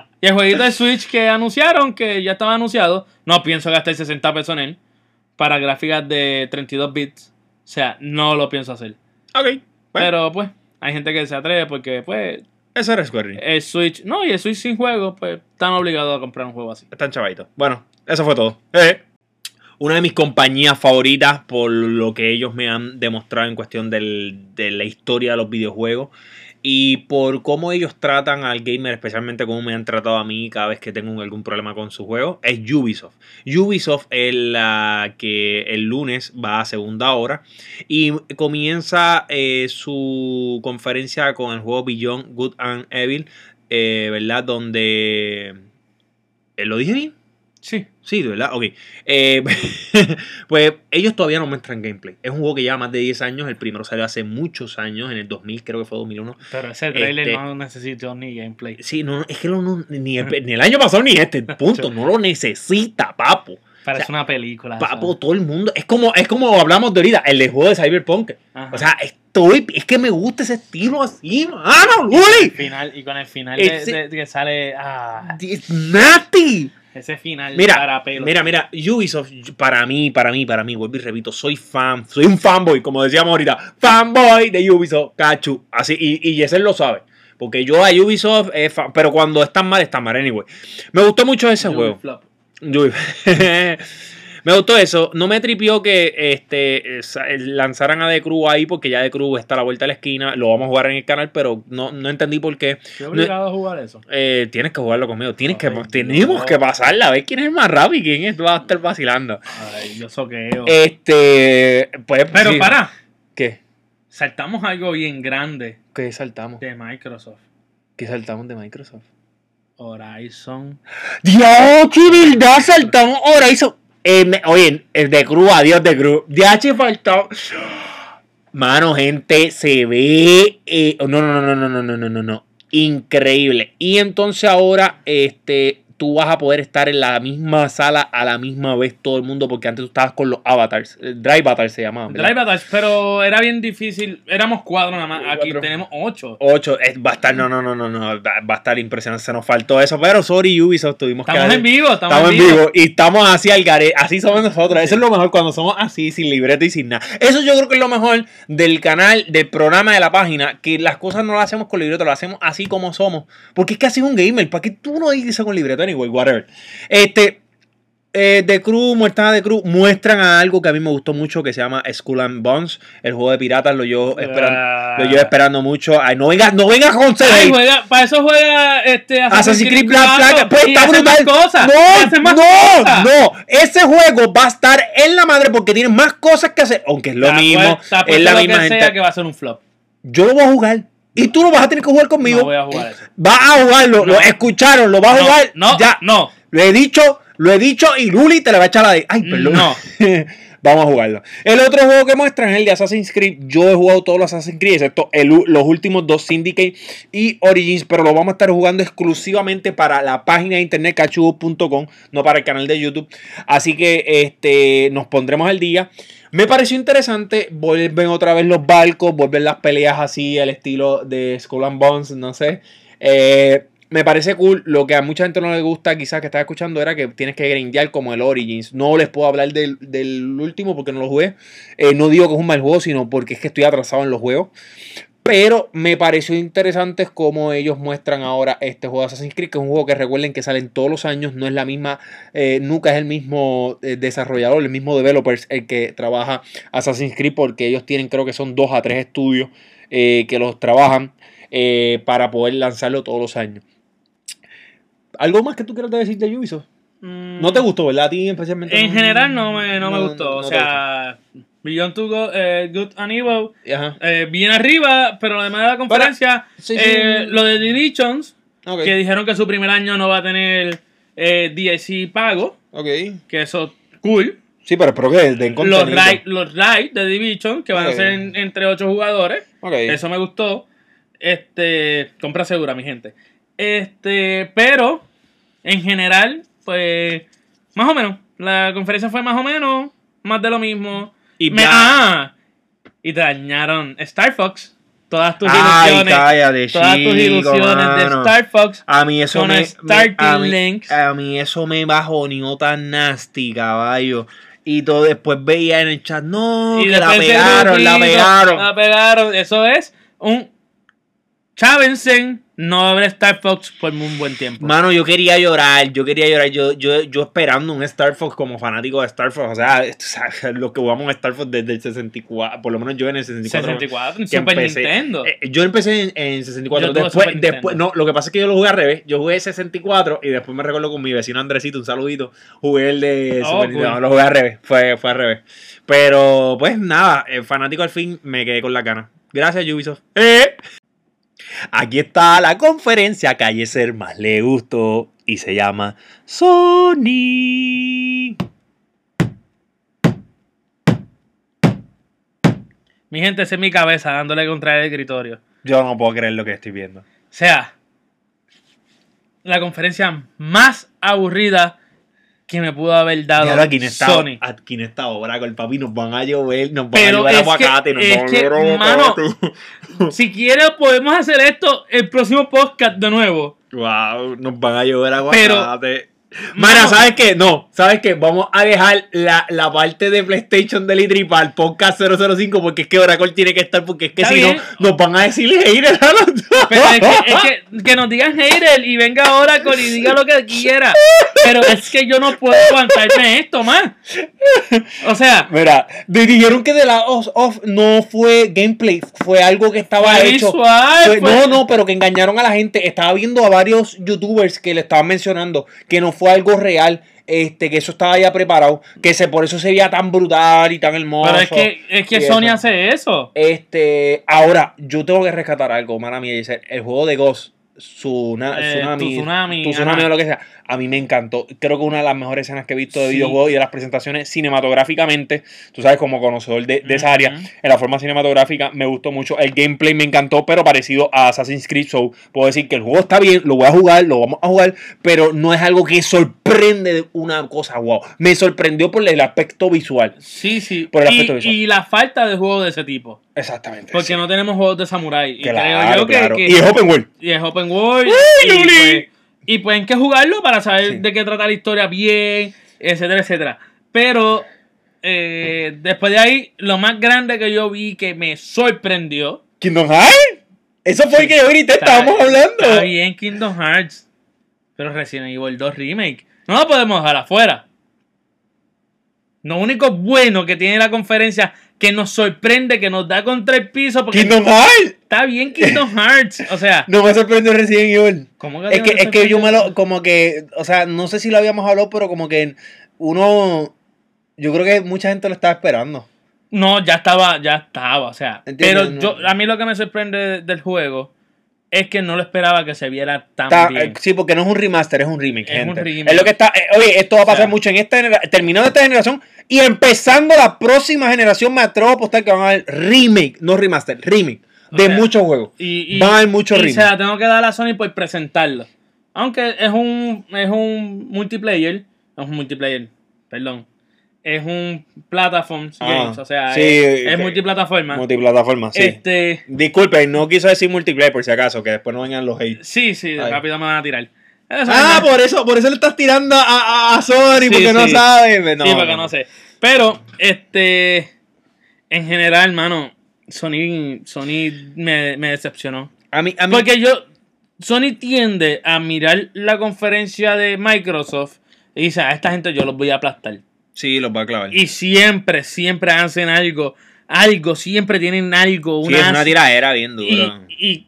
*laughs* Y el jueguito de Switch que anunciaron, que ya estaba anunciado, no pienso gastar 60 pesos en él para gráficas de 32 bits. O sea, no lo pienso hacer. ok, Pero pues, hay gente que se atreve porque pues Eso era Square el Switch, no, y el Switch sin juego, pues están obligados a comprar un juego así. Están chavaditos. Bueno, eso fue todo. Eh. Una de mis compañías favoritas por lo que ellos me han demostrado en cuestión del- de la historia de los videojuegos y por cómo ellos tratan al gamer, especialmente cómo me han tratado a mí cada vez que tengo algún problema con su juego, es Ubisoft. Ubisoft es la que el lunes va a segunda hora y comienza eh, su conferencia con el juego Beyond Good and Evil, eh, ¿verdad? Donde... eh, ¿Lo dije bien? Sí. Sí, de verdad, ok. Eh, *laughs* pues ellos todavía no muestran gameplay. Es un juego que lleva más de 10 años. El primero salió hace muchos años, en el 2000, creo que fue 2001. Pero ese trailer Este- no necesitó ni gameplay. Sí, no, es que lo- no- ni, el, ni el año pasado ni este, punto. *laughs* No lo necesita, papo. Parece o sea, una película. Papo, todo el mundo. Es como, es como hablamos de ahorita, el juego de Cyberpunk. Ajá. O sea, estoy. Es que me gusta ese estilo así, mano, el Luli. final, y con el final de, que sale. Ah, It's nasty. Ese final Mira. Mira, mira, Ubisoft, para mí, para mí, para mí, vuelvo y repito, soy fan, soy un fanboy, como decíamos ahorita, fanboy de Ubisoft, cachu, así, y, y Yesel lo sabe, porque yo a Ubisoft, es fan, pero cuando están mal, están mal, anyway. Me gustó mucho ese Ubi juego. Flop. *laughs* *laughs* Me gustó eso, no me tripió que este, lanzaran a The Crew ahí, porque ya The Crew está a la vuelta de la esquina, lo vamos a jugar en el canal, pero no, no entendí por qué. Estoy obligado a jugar eso. Eh, tienes que jugarlo conmigo, tienes que, tenemos que pasarla, a ver quién es el más rápido y quién es, va a estar vacilando. Ay, yo soqueo. Este, pues, Pero sí. para, ¿Qué? saltamos algo bien grande ¿Qué saltamos? de Microsoft. ¿Qué saltamos de Microsoft? Horizon. ¡Dios, qué verdad! Saltamos Horizon. Eh, oye, el de Cruz, adiós de Cruz. DH faltó. Mano, gente, se ve. eh, no, no, no, no, no, no, no, no, no. Increíble. Y entonces ahora, este. Tú vas a poder estar en la misma sala a la misma vez todo el mundo, porque antes tú estabas con los avatars. eh, Drive avatars se llamaban. ¿verdad? Drive Attach, pero era bien difícil. Éramos cuatro nada más. Aquí Cuatro. tenemos ocho. 8, va a estar, no, no, no, no, no, va a estar impresionante, se nos faltó eso, pero sorry Ubisoft, tuvimos Estamos que... en vivo, estamos, Estamos en vivo y estamos así al gare, así somos nosotros, eso es lo mejor cuando somos así, sin libreto y sin nada. Eso yo creo que es lo mejor del canal, del programa de la página, que las cosas no las hacemos con libreto, las hacemos así como somos, porque es que así es un gamer, ¿para qué tú no dices con libreto? Anyway, whatever. Este... Eh, de Crew, Muertas de Crew, muestran a algo que a mí me gustó mucho que se llama Skull and Bones, el juego de piratas, lo yo esperando. Ah. Lo llevo esperando mucho. Ay, no vengas, no vengas con Ay, juega, para eso juega este Assassin's Creed Black 4, Flag. Pues está brutal. Cosas, no, no, cosas. no. Ese juego va a estar en la madre porque tiene más cosas que hacer. Aunque es lo mismo. Es la misma que sea gente. que va a ser un flop. Yo lo voy a jugar. Y tú lo vas a tener que jugar conmigo. No voy a jugar eso. Vas a jugarlo. No. Lo escucharon. Lo vas a No, jugar. no, ya. no. Lo he dicho. Lo he dicho. Y Luli te le va a echar la de. Ay, perdón. No. *laughs* Vamos a jugarlo. El otro juego que muestran es el de Assassin's Creed. Yo he jugado todos los Assassin's Creed, excepto el los últimos dos Syndicate y Origins, pero lo vamos a estar jugando exclusivamente para la página de internet cachugo.com, no para el canal de YouTube. Así que este, nos pondremos al día. Me pareció interesante, vuelven otra vez los barcos, vuelven las peleas así, al estilo de Skull and Bones, no sé. Eh, me parece cool. Lo que a mucha gente no le gusta, quizás que estaba escuchando, era que tienes que grindear como el Origins. No les puedo hablar del, del último porque no lo jugué. Eh, no digo que es un mal juego, sino porque es que estoy atrasado en los juegos. Pero me pareció interesante cómo ellos muestran ahora este juego de Assassin's Creed, que es un juego que recuerden que salen todos los años, no es la misma, eh, nunca es el mismo eh, desarrollador, el mismo developers el que trabaja Assassin's Creed, porque ellos tienen creo que son dos a tres estudios eh, que los trabajan eh, para poder lanzarlo todos los años. ¿Algo más que tú quieras decir de Ubisoft? No te gustó, ¿verdad? A ti especialmente. En no- general no me, no me gustó. o sea, Beyond Go- eh, Good and Evil, Ajá. eh, bien arriba, pero además de la conferencia, sí, sí. eh, lo de Divisions, Ok. que dijeron que su primer año no va a tener eh, DLC pago, Ok. que eso cool. Sí, pero espero que den Los raids los raid de Division, que van a ser en- entre 8 jugadores. Eso me gustó. Este, compra segura, mi gente. Este, pero en general, pues más o menos. La conferencia fue más o menos, más de lo mismo. Y Me- Black- ah, y dañaron Star Fox. Todas tus Ay, ilusiones. cállate, todas tus ilusiones de. Star Fox. A mí eso con me, Starting a, mí, Links. a mí eso me bajó ni tan nasty, caballo. Y todo después veía en el chat, no, Y que la pegaron, la pegaron. La pegaron. Eso es un Chavensen no ver Star Fox por un buen tiempo. Mano, yo quería llorar, yo quería llorar, yo, yo, yo esperando un Star Fox como fanático de Star Fox, o sea, *laughs* los que jugamos Star Fox desde el 64, por lo menos yo en el 64. 64, en Super empecé- Nintendo. eh, yo empecé en, en 64, Yo tuve después, después, no, lo que pasa es que yo lo jugué al revés, yo jugué 64 y después me recuerdo con mi vecino Andresito, un saludito, jugué el de Oh, Super cool. Nintendo, lo jugué al revés, fue, fue al revés. Pero pues nada, el fanático al fin me quedé con la gana. Gracias Ubisoft. Eh. Aquí está la conferencia que a Yeser más le gustó y se llama Sony. Mi gente, esa es mi cabeza dándole contra el escritorio. Yo no puedo creer lo que estoy viendo. O sea, la conferencia más aburrida que me pudo haber dado Mira, aquí en esta, Sony. aquí en esta el papi nos van a llover, nos van Pero a llover aguacate, nos van a llover mano, aguacate. *laughs* Si quieres, podemos hacer esto el próximo podcast de nuevo. Wow, nos van a llover Pero- aguacate. Mara. ¿sabes qué? No, ¿sabes qué? Vamos a dejar la, la parte de PlayStation del E3 para el podcast 005 porque es que Oracle tiene que estar porque es que si no nos van a decir haters a los dos. Pero es que, es que, *laughs* que nos digan hater y venga ahora con y diga lo que quiera. Pero es que yo no puedo aguantarme esto más. O sea, Mira, dijeron que de la Off, Off no fue gameplay, fue algo que estaba fue hecho. visual. Fue- fue- no, no, pero que engañaron a la gente. Estaba viendo a varios youtubers que le estaban mencionando que no fue algo real, este, que eso estaba ya preparado, que se, por eso se veía tan brutal y tan hermoso. Pero es que, es que Sony eso. hace eso. Este, ahora, yo tengo que rescatar algo, mala mía, dice, el juego de Ghost, Tsuna- Eh, Tsunami, Tsunami, Tsunami o lo que sea, a mí me encantó. Creo que una de las mejores escenas que he visto de Sí. videojuegos y de las presentaciones cinematográficamente, tú sabes, como conocedor de, de esa área, en la forma cinematográfica me gustó mucho. El gameplay me encantó, pero parecido a Assassin's Creed. So, puedo decir que el juego está bien, lo voy a jugar, lo vamos a jugar, pero no es algo que sorprende de una cosa wow. Me sorprendió por el aspecto visual. Sí, sí. Por el y, aspecto visual. y la falta de juegos de ese tipo. Exactamente. Porque sí. no tenemos juegos de samurai. Y Claro, creo yo que, claro. que- Y es open world. y es open world. ¡Uy, y, pues, y pues hay que jugarlo para saber Sí. de qué trata la historia bien, etcétera, etcétera. Pero eh, después de ahí, lo más grande que yo vi que me sorprendió. Kingdom Hearts. Eso fue el que yo grité, estábamos hablando. Está bien Kingdom Hearts. Pero Resident Evil 2 Remake. No lo podemos dejar afuera. Lo único bueno que tiene la conferencia que nos sorprende, que nos da contra el piso, porque Kingdom Hearts. está bien Kingdom Hearts. O sea, *laughs* No me sorprendió Resident Evil. ¿cómo que Es que, es que yo me lo, como que, o sea, no sé si lo habíamos hablado, pero como que uno, yo creo que mucha gente lo estaba esperando. No, ya estaba, ya estaba, o sea. Entiendo, pero no. yo, a mí lo que me sorprende de- del juego es que no lo esperaba que se viera tan Está- bien. eh, sí, porque no es un remaster, es un remake, Es un remake. Es lo que está, eh, oye, esto va a pasar O sea, mucho en esta generación, terminando esta generación y empezando la próxima generación, me atrevo a apostar que van a haber remake, no remaster, remake, O de sea, muchos juegos. Y, y, Van a haber muchos remakes. se la tengo que dar a Sony por presentarlo. Aunque es un, es un multiplayer. No es un multiplayer, perdón. Es un platform Ah, games. O sea, sí, es, multiplataforma. Multiplataforma, sí. Este. Disculpen, no quiso decir multiplayer por si acaso, que después no vengan los hate. Sí, sí, rápido me van a tirar. Eso Ah, por eso, por eso le estás tirando a, a, a Sony, Sí, porque no sí. sabe. No, sí, porque no sé. Pero, este. En general, hermano, Sony, Sony me, me decepcionó. A mí, a mí, Porque yo. Sony tiende a mirar la conferencia de Microsoft y dice: A esta gente yo los voy a aplastar. sí, los va a clavar. Y siempre, siempre hacen algo. Algo, siempre tienen algo. sí, Una, es una tiradera bien dura. y, y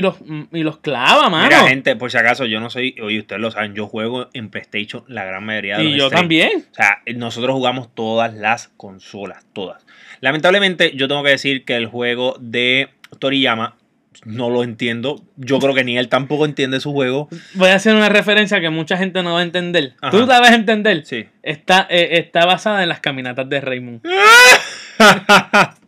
los, y los clava, mano. Mira, gente, por si acaso, yo no soy, oye, ustedes lo saben, yo juego en PlayStation la gran mayoría de y los yo streams. también. O sea, nosotros jugamos todas las consolas, todas. Lamentablemente, yo tengo que decir que el juego de Toriyama no lo entiendo. Yo creo que ni él tampoco entiende su juego. Voy a hacer una referencia que mucha gente no va a entender. Ajá. ¿Tú la vas a entender? Sí. Está, eh, está basada en las caminatas de Raymond. *laughs*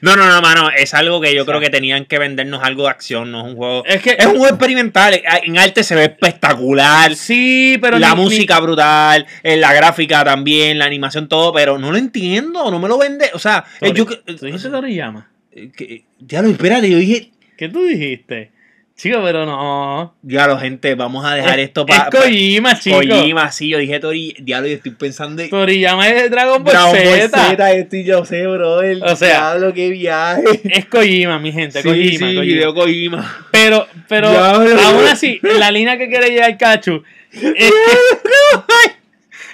no, no, no, mano. Es algo que yo creo que tenían que vendernos algo de acción. No es un juego. Es que. Es un juego experimental. En arte se ve espectacular. Sí, pero. la ni- música brutal, eh, la gráfica también, la animación, todo, pero no lo entiendo, no me lo vende. O sea, eh, yo. ¿Tú dijiste Toriyama? eh, que- ya lo espérate, yo dije. ¿Qué tú dijiste? Chico, pero no. Diablo, gente, vamos a dejar esto para. es Kojima, chico. Kojima, sí, yo dije Tori. Diablo, yo estoy pensando en. Toriyama es de Dragon Ball Dragon Ball Z. Z, esto y yo sé, brother. O sea, Diablo, qué viaje. Es Kojima, mi gente. Sí, Kojima, sí, Kojima. Kojima. Pero, pero Diablo. aún así, la línea que quiere llegar Cachu es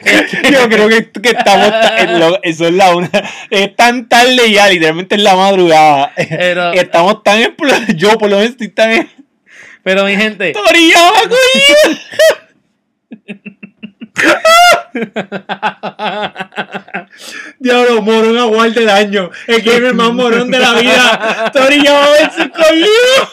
*laughs* Yo creo que, que estamos. ta- en lo- eso es la una. Es tan tarde ya, literalmente es la madrugada. Pero- Estamos tan. Yo, por lo menos, estoy tan. Pero mi gente, Toriyama. Diablo, morón aguante del año. El gamer más morón de la vida. Toriyama versus Kojima.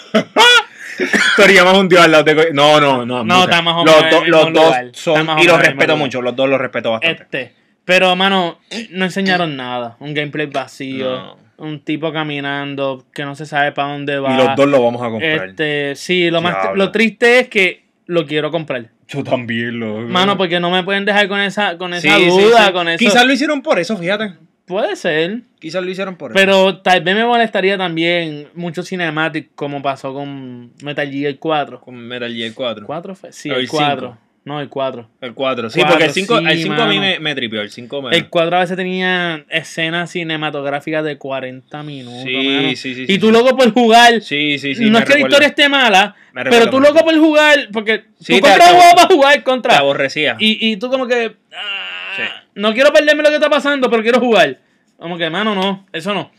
Toriyama es un dios al lado de Kojima. No, no, no. No, está más o Los, menos do- en el los dos son. Y los el respeto lugar. mucho. Los dos los respeto bastante. este. Pero, mano, no enseñaron nada. Un gameplay vacío. No. Un tipo caminando que no se sabe para dónde va. Y los dos lo vamos a comprar. Este, sí, lo más lo triste es que lo quiero comprar. Yo también lo. Mano, porque no me pueden dejar con esa con esa sí, duda, sí. con eso. Quizás lo hicieron por eso, fíjate. Puede ser. Quizás lo hicieron por eso. Pero tal vez me molestaría también mucho cinematic como pasó con Metal Gear 4. Con Metal Gear 4. ¿4 fue? Sí, O el el 4. cinco. No, el 4. El 4. Sí, porque el 5 sí, el cinco a mí me, me tripió. El 5 me. El 4 a veces tenía escenas cinematográficas de 40 minutos. Sí, mano. sí, sí, Y sí, tú sí. loco por jugar. Sí, sí, sí. no es que la historia esté mala, pero tú loco por jugar porque tú te- compras te- juego para jugar Te contra. aborrecía. Y, y tú como que... ah. No quiero perderme lo que está pasando, pero quiero jugar. Como que, mano, no. Eso no.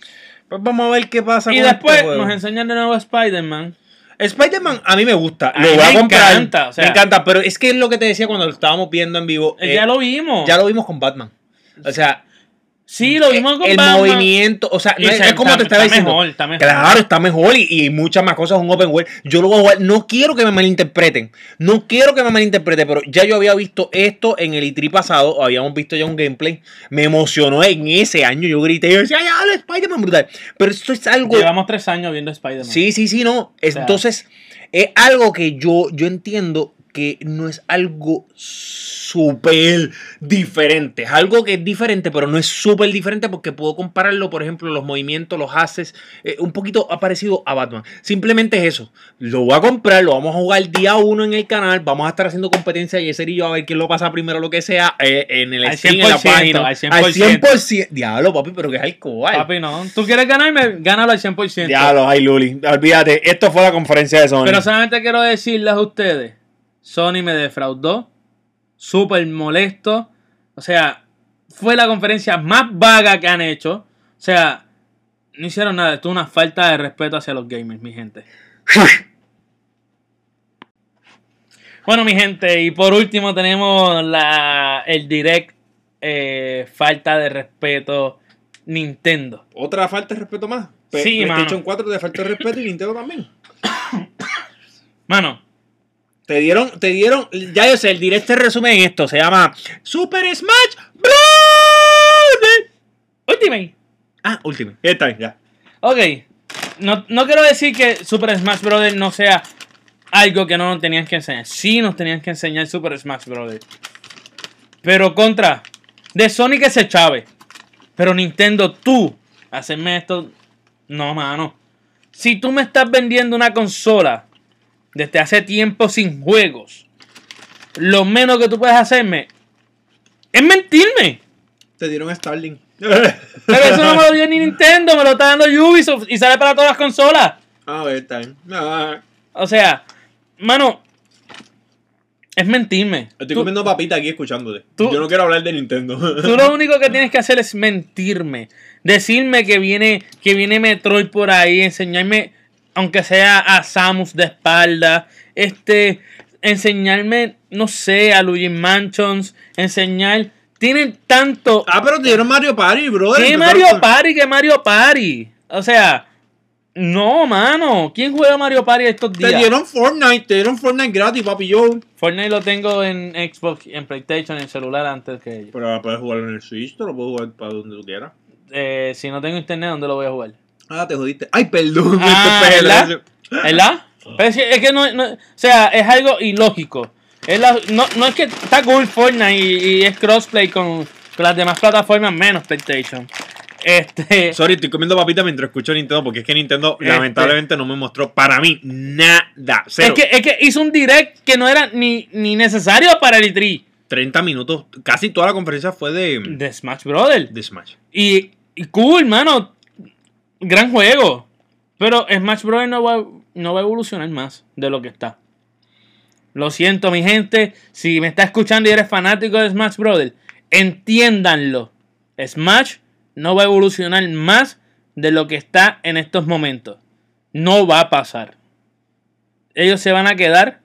Pues vamos a ver qué pasa Y con después este juego. nos enseñan de nuevo a Spider-Man. Spider-Man a mí me gusta. A lo voy a me comprar. encanta, o sea- me encanta, pero es que es lo que te decía cuando lo estábamos viendo en vivo. Eh, eh, ya lo vimos. ya lo vimos con Batman. O sea, Sí, lo vimos con el Batman. movimiento, o sea, no es, es como está- te estaba está diciendo. mejor, está mejor. Claro, está mejor y, y muchas más cosas, un open world. Yo lo voy a jugar, no quiero que me malinterpreten, no quiero que me malinterpreten, pero ya yo había visto esto en el E3 pasado, habíamos visto ya un gameplay, me emocionó en ese año, yo grité, yo decía, ya, habla Spider-Man brutal, pero esto es algo... Llevamos tres años viendo Spider-Man. Sí, sí, sí, no. Sea- Entonces, es algo que yo, yo entiendo que no es algo súper diferente. Es algo que es diferente, pero no es súper diferente porque puedo compararlo, por ejemplo, los movimientos, los haces, eh, un poquito ha parecido a Batman. Simplemente es eso. Lo voy a comprar, lo vamos a jugar día uno en el canal, vamos a estar haciendo competencia y y yo a ver quién lo pasa primero, lo que sea, eh, en el Al en la 100%, página. al 100%. Al 100%. Diablo, papi, pero que es alcohol. Papi, no. ¿Tú quieres ganarme? Gánalo al 100%. Diablo, ay, Luli. Olvídate, esto fue la conferencia de Sony. Pero solamente quiero decirles a ustedes, Sony me defraudó, súper molesto, o sea, fue la conferencia más vaga que han hecho, o sea, no hicieron nada, esto es una falta de respeto hacia los gamers, mi gente. *laughs* Bueno, mi gente, y por último tenemos la, el direct eh, falta de respeto Nintendo. Otra falta de respeto más. Pe- Sí, PlayStation mano. 4 de falta de respeto y Nintendo también. Mano, Te dieron, te dieron, ya yo sé, el direct se resume en esto, se llama Super Smash Bros. Ultimate. Ah, último. Está bien, ya. Ok, no, no quiero decir que Super Smash Bros. no sea algo que no nos tenían que enseñar. Sí nos tenían que enseñar Super Smash Bros. Pero contra, de Sonic ese chave. Pero Nintendo, tú, hacerme esto, no, mano. Si tú me estás vendiendo una consola desde hace tiempo sin juegos, lo menos que tú puedes hacerme es mentirme. Te dieron Starling. Pero eso no me lo dio ni Nintendo, me lo está dando Ubisoft y sale para todas las consolas. A ver, está bien. Ah, O sea, mano, es mentirme. estoy Tú- comiendo papita aquí escuchándote. tú- Yo no quiero hablar de Nintendo. Tú lo único que tienes que hacer es mentirme. Decirme que viene, que viene Metroid por ahí, enseñarme, aunque sea a Samus de espalda, este, enseñarme, no sé, a Luigi Mansions, enseñar. Tienen tanto. ah, pero te dieron Mario Party, brother. ¿Qué Mario con- Party? ¿Qué Mario Party? O sea, no, mano. ¿Quién juega Mario Party estos Te días? dieron Fortnite, te dieron Fortnite gratis, papi, yo. Fortnite lo tengo en Xbox, en PlayStation, en celular antes que ellos. Pero puedes jugarlo en el Switch, te lo puedes jugar para donde tú quieras. Eh, si no tengo internet, ¿dónde lo voy a jugar? Ah, te jodiste. Ay, perdón. Ah, Este ¿verdad? ¿Verdad? Pero es que, es que no, no- o sea, es algo ilógico. Es la- no, no es que está cool Fortnite y, y es crossplay con, con las demás plataformas menos PlayStation. Este, Sorry, estoy comiendo papita mientras escucho Nintendo porque es que Nintendo Este- lamentablemente no me mostró para mí nada. es que, es que hizo un direct que no era ni, ni necesario para el E3 30 minutos, casi toda la conferencia fue de, de Smash Brothers. de Smash. Y, y cool, mano. Gran juego. Pero Smash Bros. no va, no va a evolucionar más de lo que está. Lo siento, mi gente. Si me está escuchando y eres fanático de Smash Bros., entiéndanlo. Smash no va a evolucionar más de lo que está en estos momentos. No va a pasar. Ellos se van a quedar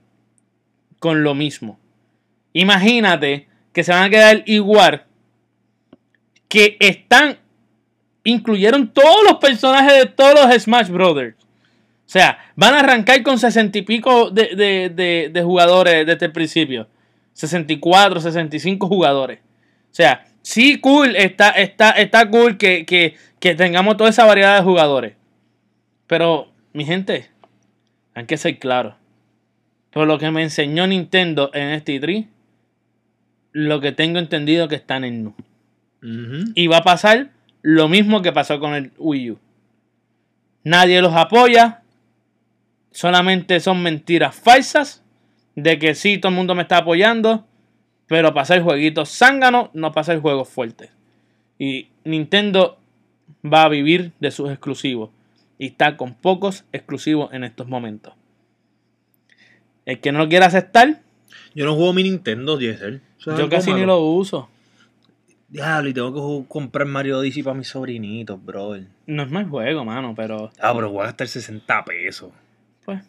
con lo mismo. Imagínate que se van a quedar igual que están incluyeron todos los personajes de todos los Smash Brothers. O sea, van a arrancar con sesenta y pico de, de- de- de jugadores desde el principio. 64, 65 jugadores. O sea, sí, cool, está, está, está cool que, que- que tengamos toda esa variedad de jugadores. Pero, mi gente, hay que ser claros. Por lo que me enseñó Nintendo en este E3, lo que tengo entendido que están en nu. Y va a pasar lo mismo que pasó con el Wii U. Nadie los apoya. Solamente son mentiras falsas. De que sí, todo el mundo me está apoyando. Pero hacer jueguitos zánganos, no para hacer juegos fuertes. Y Nintendo va a vivir de sus exclusivos. Y está con pocos exclusivos en estos momentos. El que no lo quiera aceptar, Yo no juego mi Nintendo, Diesel. Yo casi ni lo uso. Diablo, y tengo que comprar Mario Odyssey para mis sobrinitos, brother. No es mal juego, mano, pero Ah, pero voy a gastar 60 pesos. pues,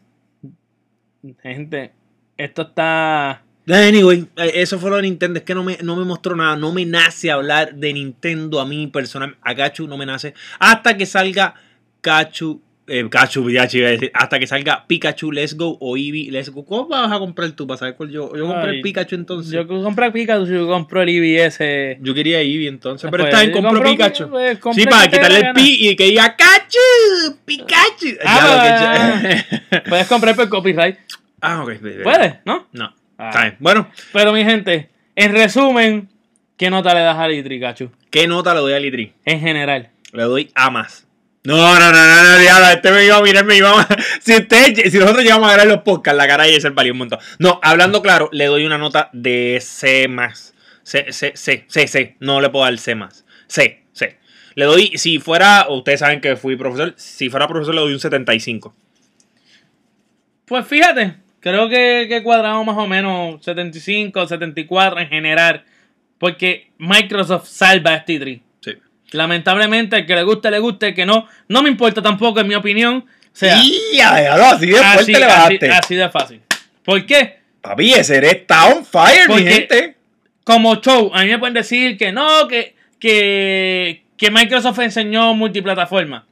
gente, esto está... Anyway, eh, eso fue lo de Nintendo. Es que no me, no me mostró nada. No me nace hablar de Nintendo a mí personal. A Gachu no me nace. Hasta que salga Cachu. Eh, Cachu, ya iba a decir. Hasta que salga Pikachu Let's Go o Eevee Let's Go. ¿Cómo vas a comprar tú para saber cuál yo? Yo compré Ay, el Pikachu entonces. Yo Yo, compré Pikachu, yo compro el IBS. quería Eevee entonces. Pero Pues, está bien, yo compro compro- Pikachu. pues, sí, para quitarle el pi y que diga Cachu, Pikachu. Ah, Ya, lo que- *laughs* Puedes comprar por copyright. ah, ok. Puedes, ¿no? No. Ah. Está bien. Bueno, Pero mi gente, en resumen, ¿qué nota le das al E3, Pikachu? ¿qué nota le doy a Litri? En general. Le doy a más. No, no, no, no, no, este me iba a mirar, me iba a... *laughs* Si, usted, si nosotros llegamos a grabar los podcasts, la cara de Yesel valió un montón. No, hablando claro, le doy una nota de C. C, C, C, C, C. No le puedo dar C más. C, C. Le doy, si fuera, ustedes saben que fui profesor, si fuera profesor le doy un 75. Pues fíjate, creo que, que cuadramos más o menos 75, 74 en general. Porque Microsoft salva este E3. Lamentablemente, el que le guste, le guste, el que no, no me importa tampoco, en mi opinión. O sea, así de así, fuerte le así, bajaste. así de fácil. ¿Por qué? Papi, ese eres está on fire, mi gente. Como show, a mí me pueden decir que no, que, que, que Microsoft enseñó multiplataforma.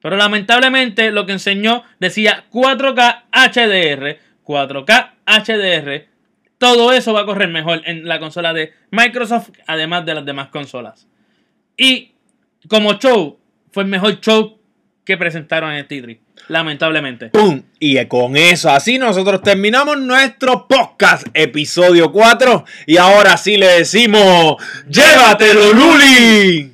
Pero lamentablemente lo que enseñó decía 4K HDR, 4K HDR. Todo eso va a correr mejor en la consola de Microsoft, además de las demás consolas. Y como show, fue el mejor show que presentaron en este E3, lamentablemente. ¡Pum! Y con eso, así nosotros terminamos nuestro podcast, episodio 4. Y ahora sí le decimos: ¡Llévatelo, Luli!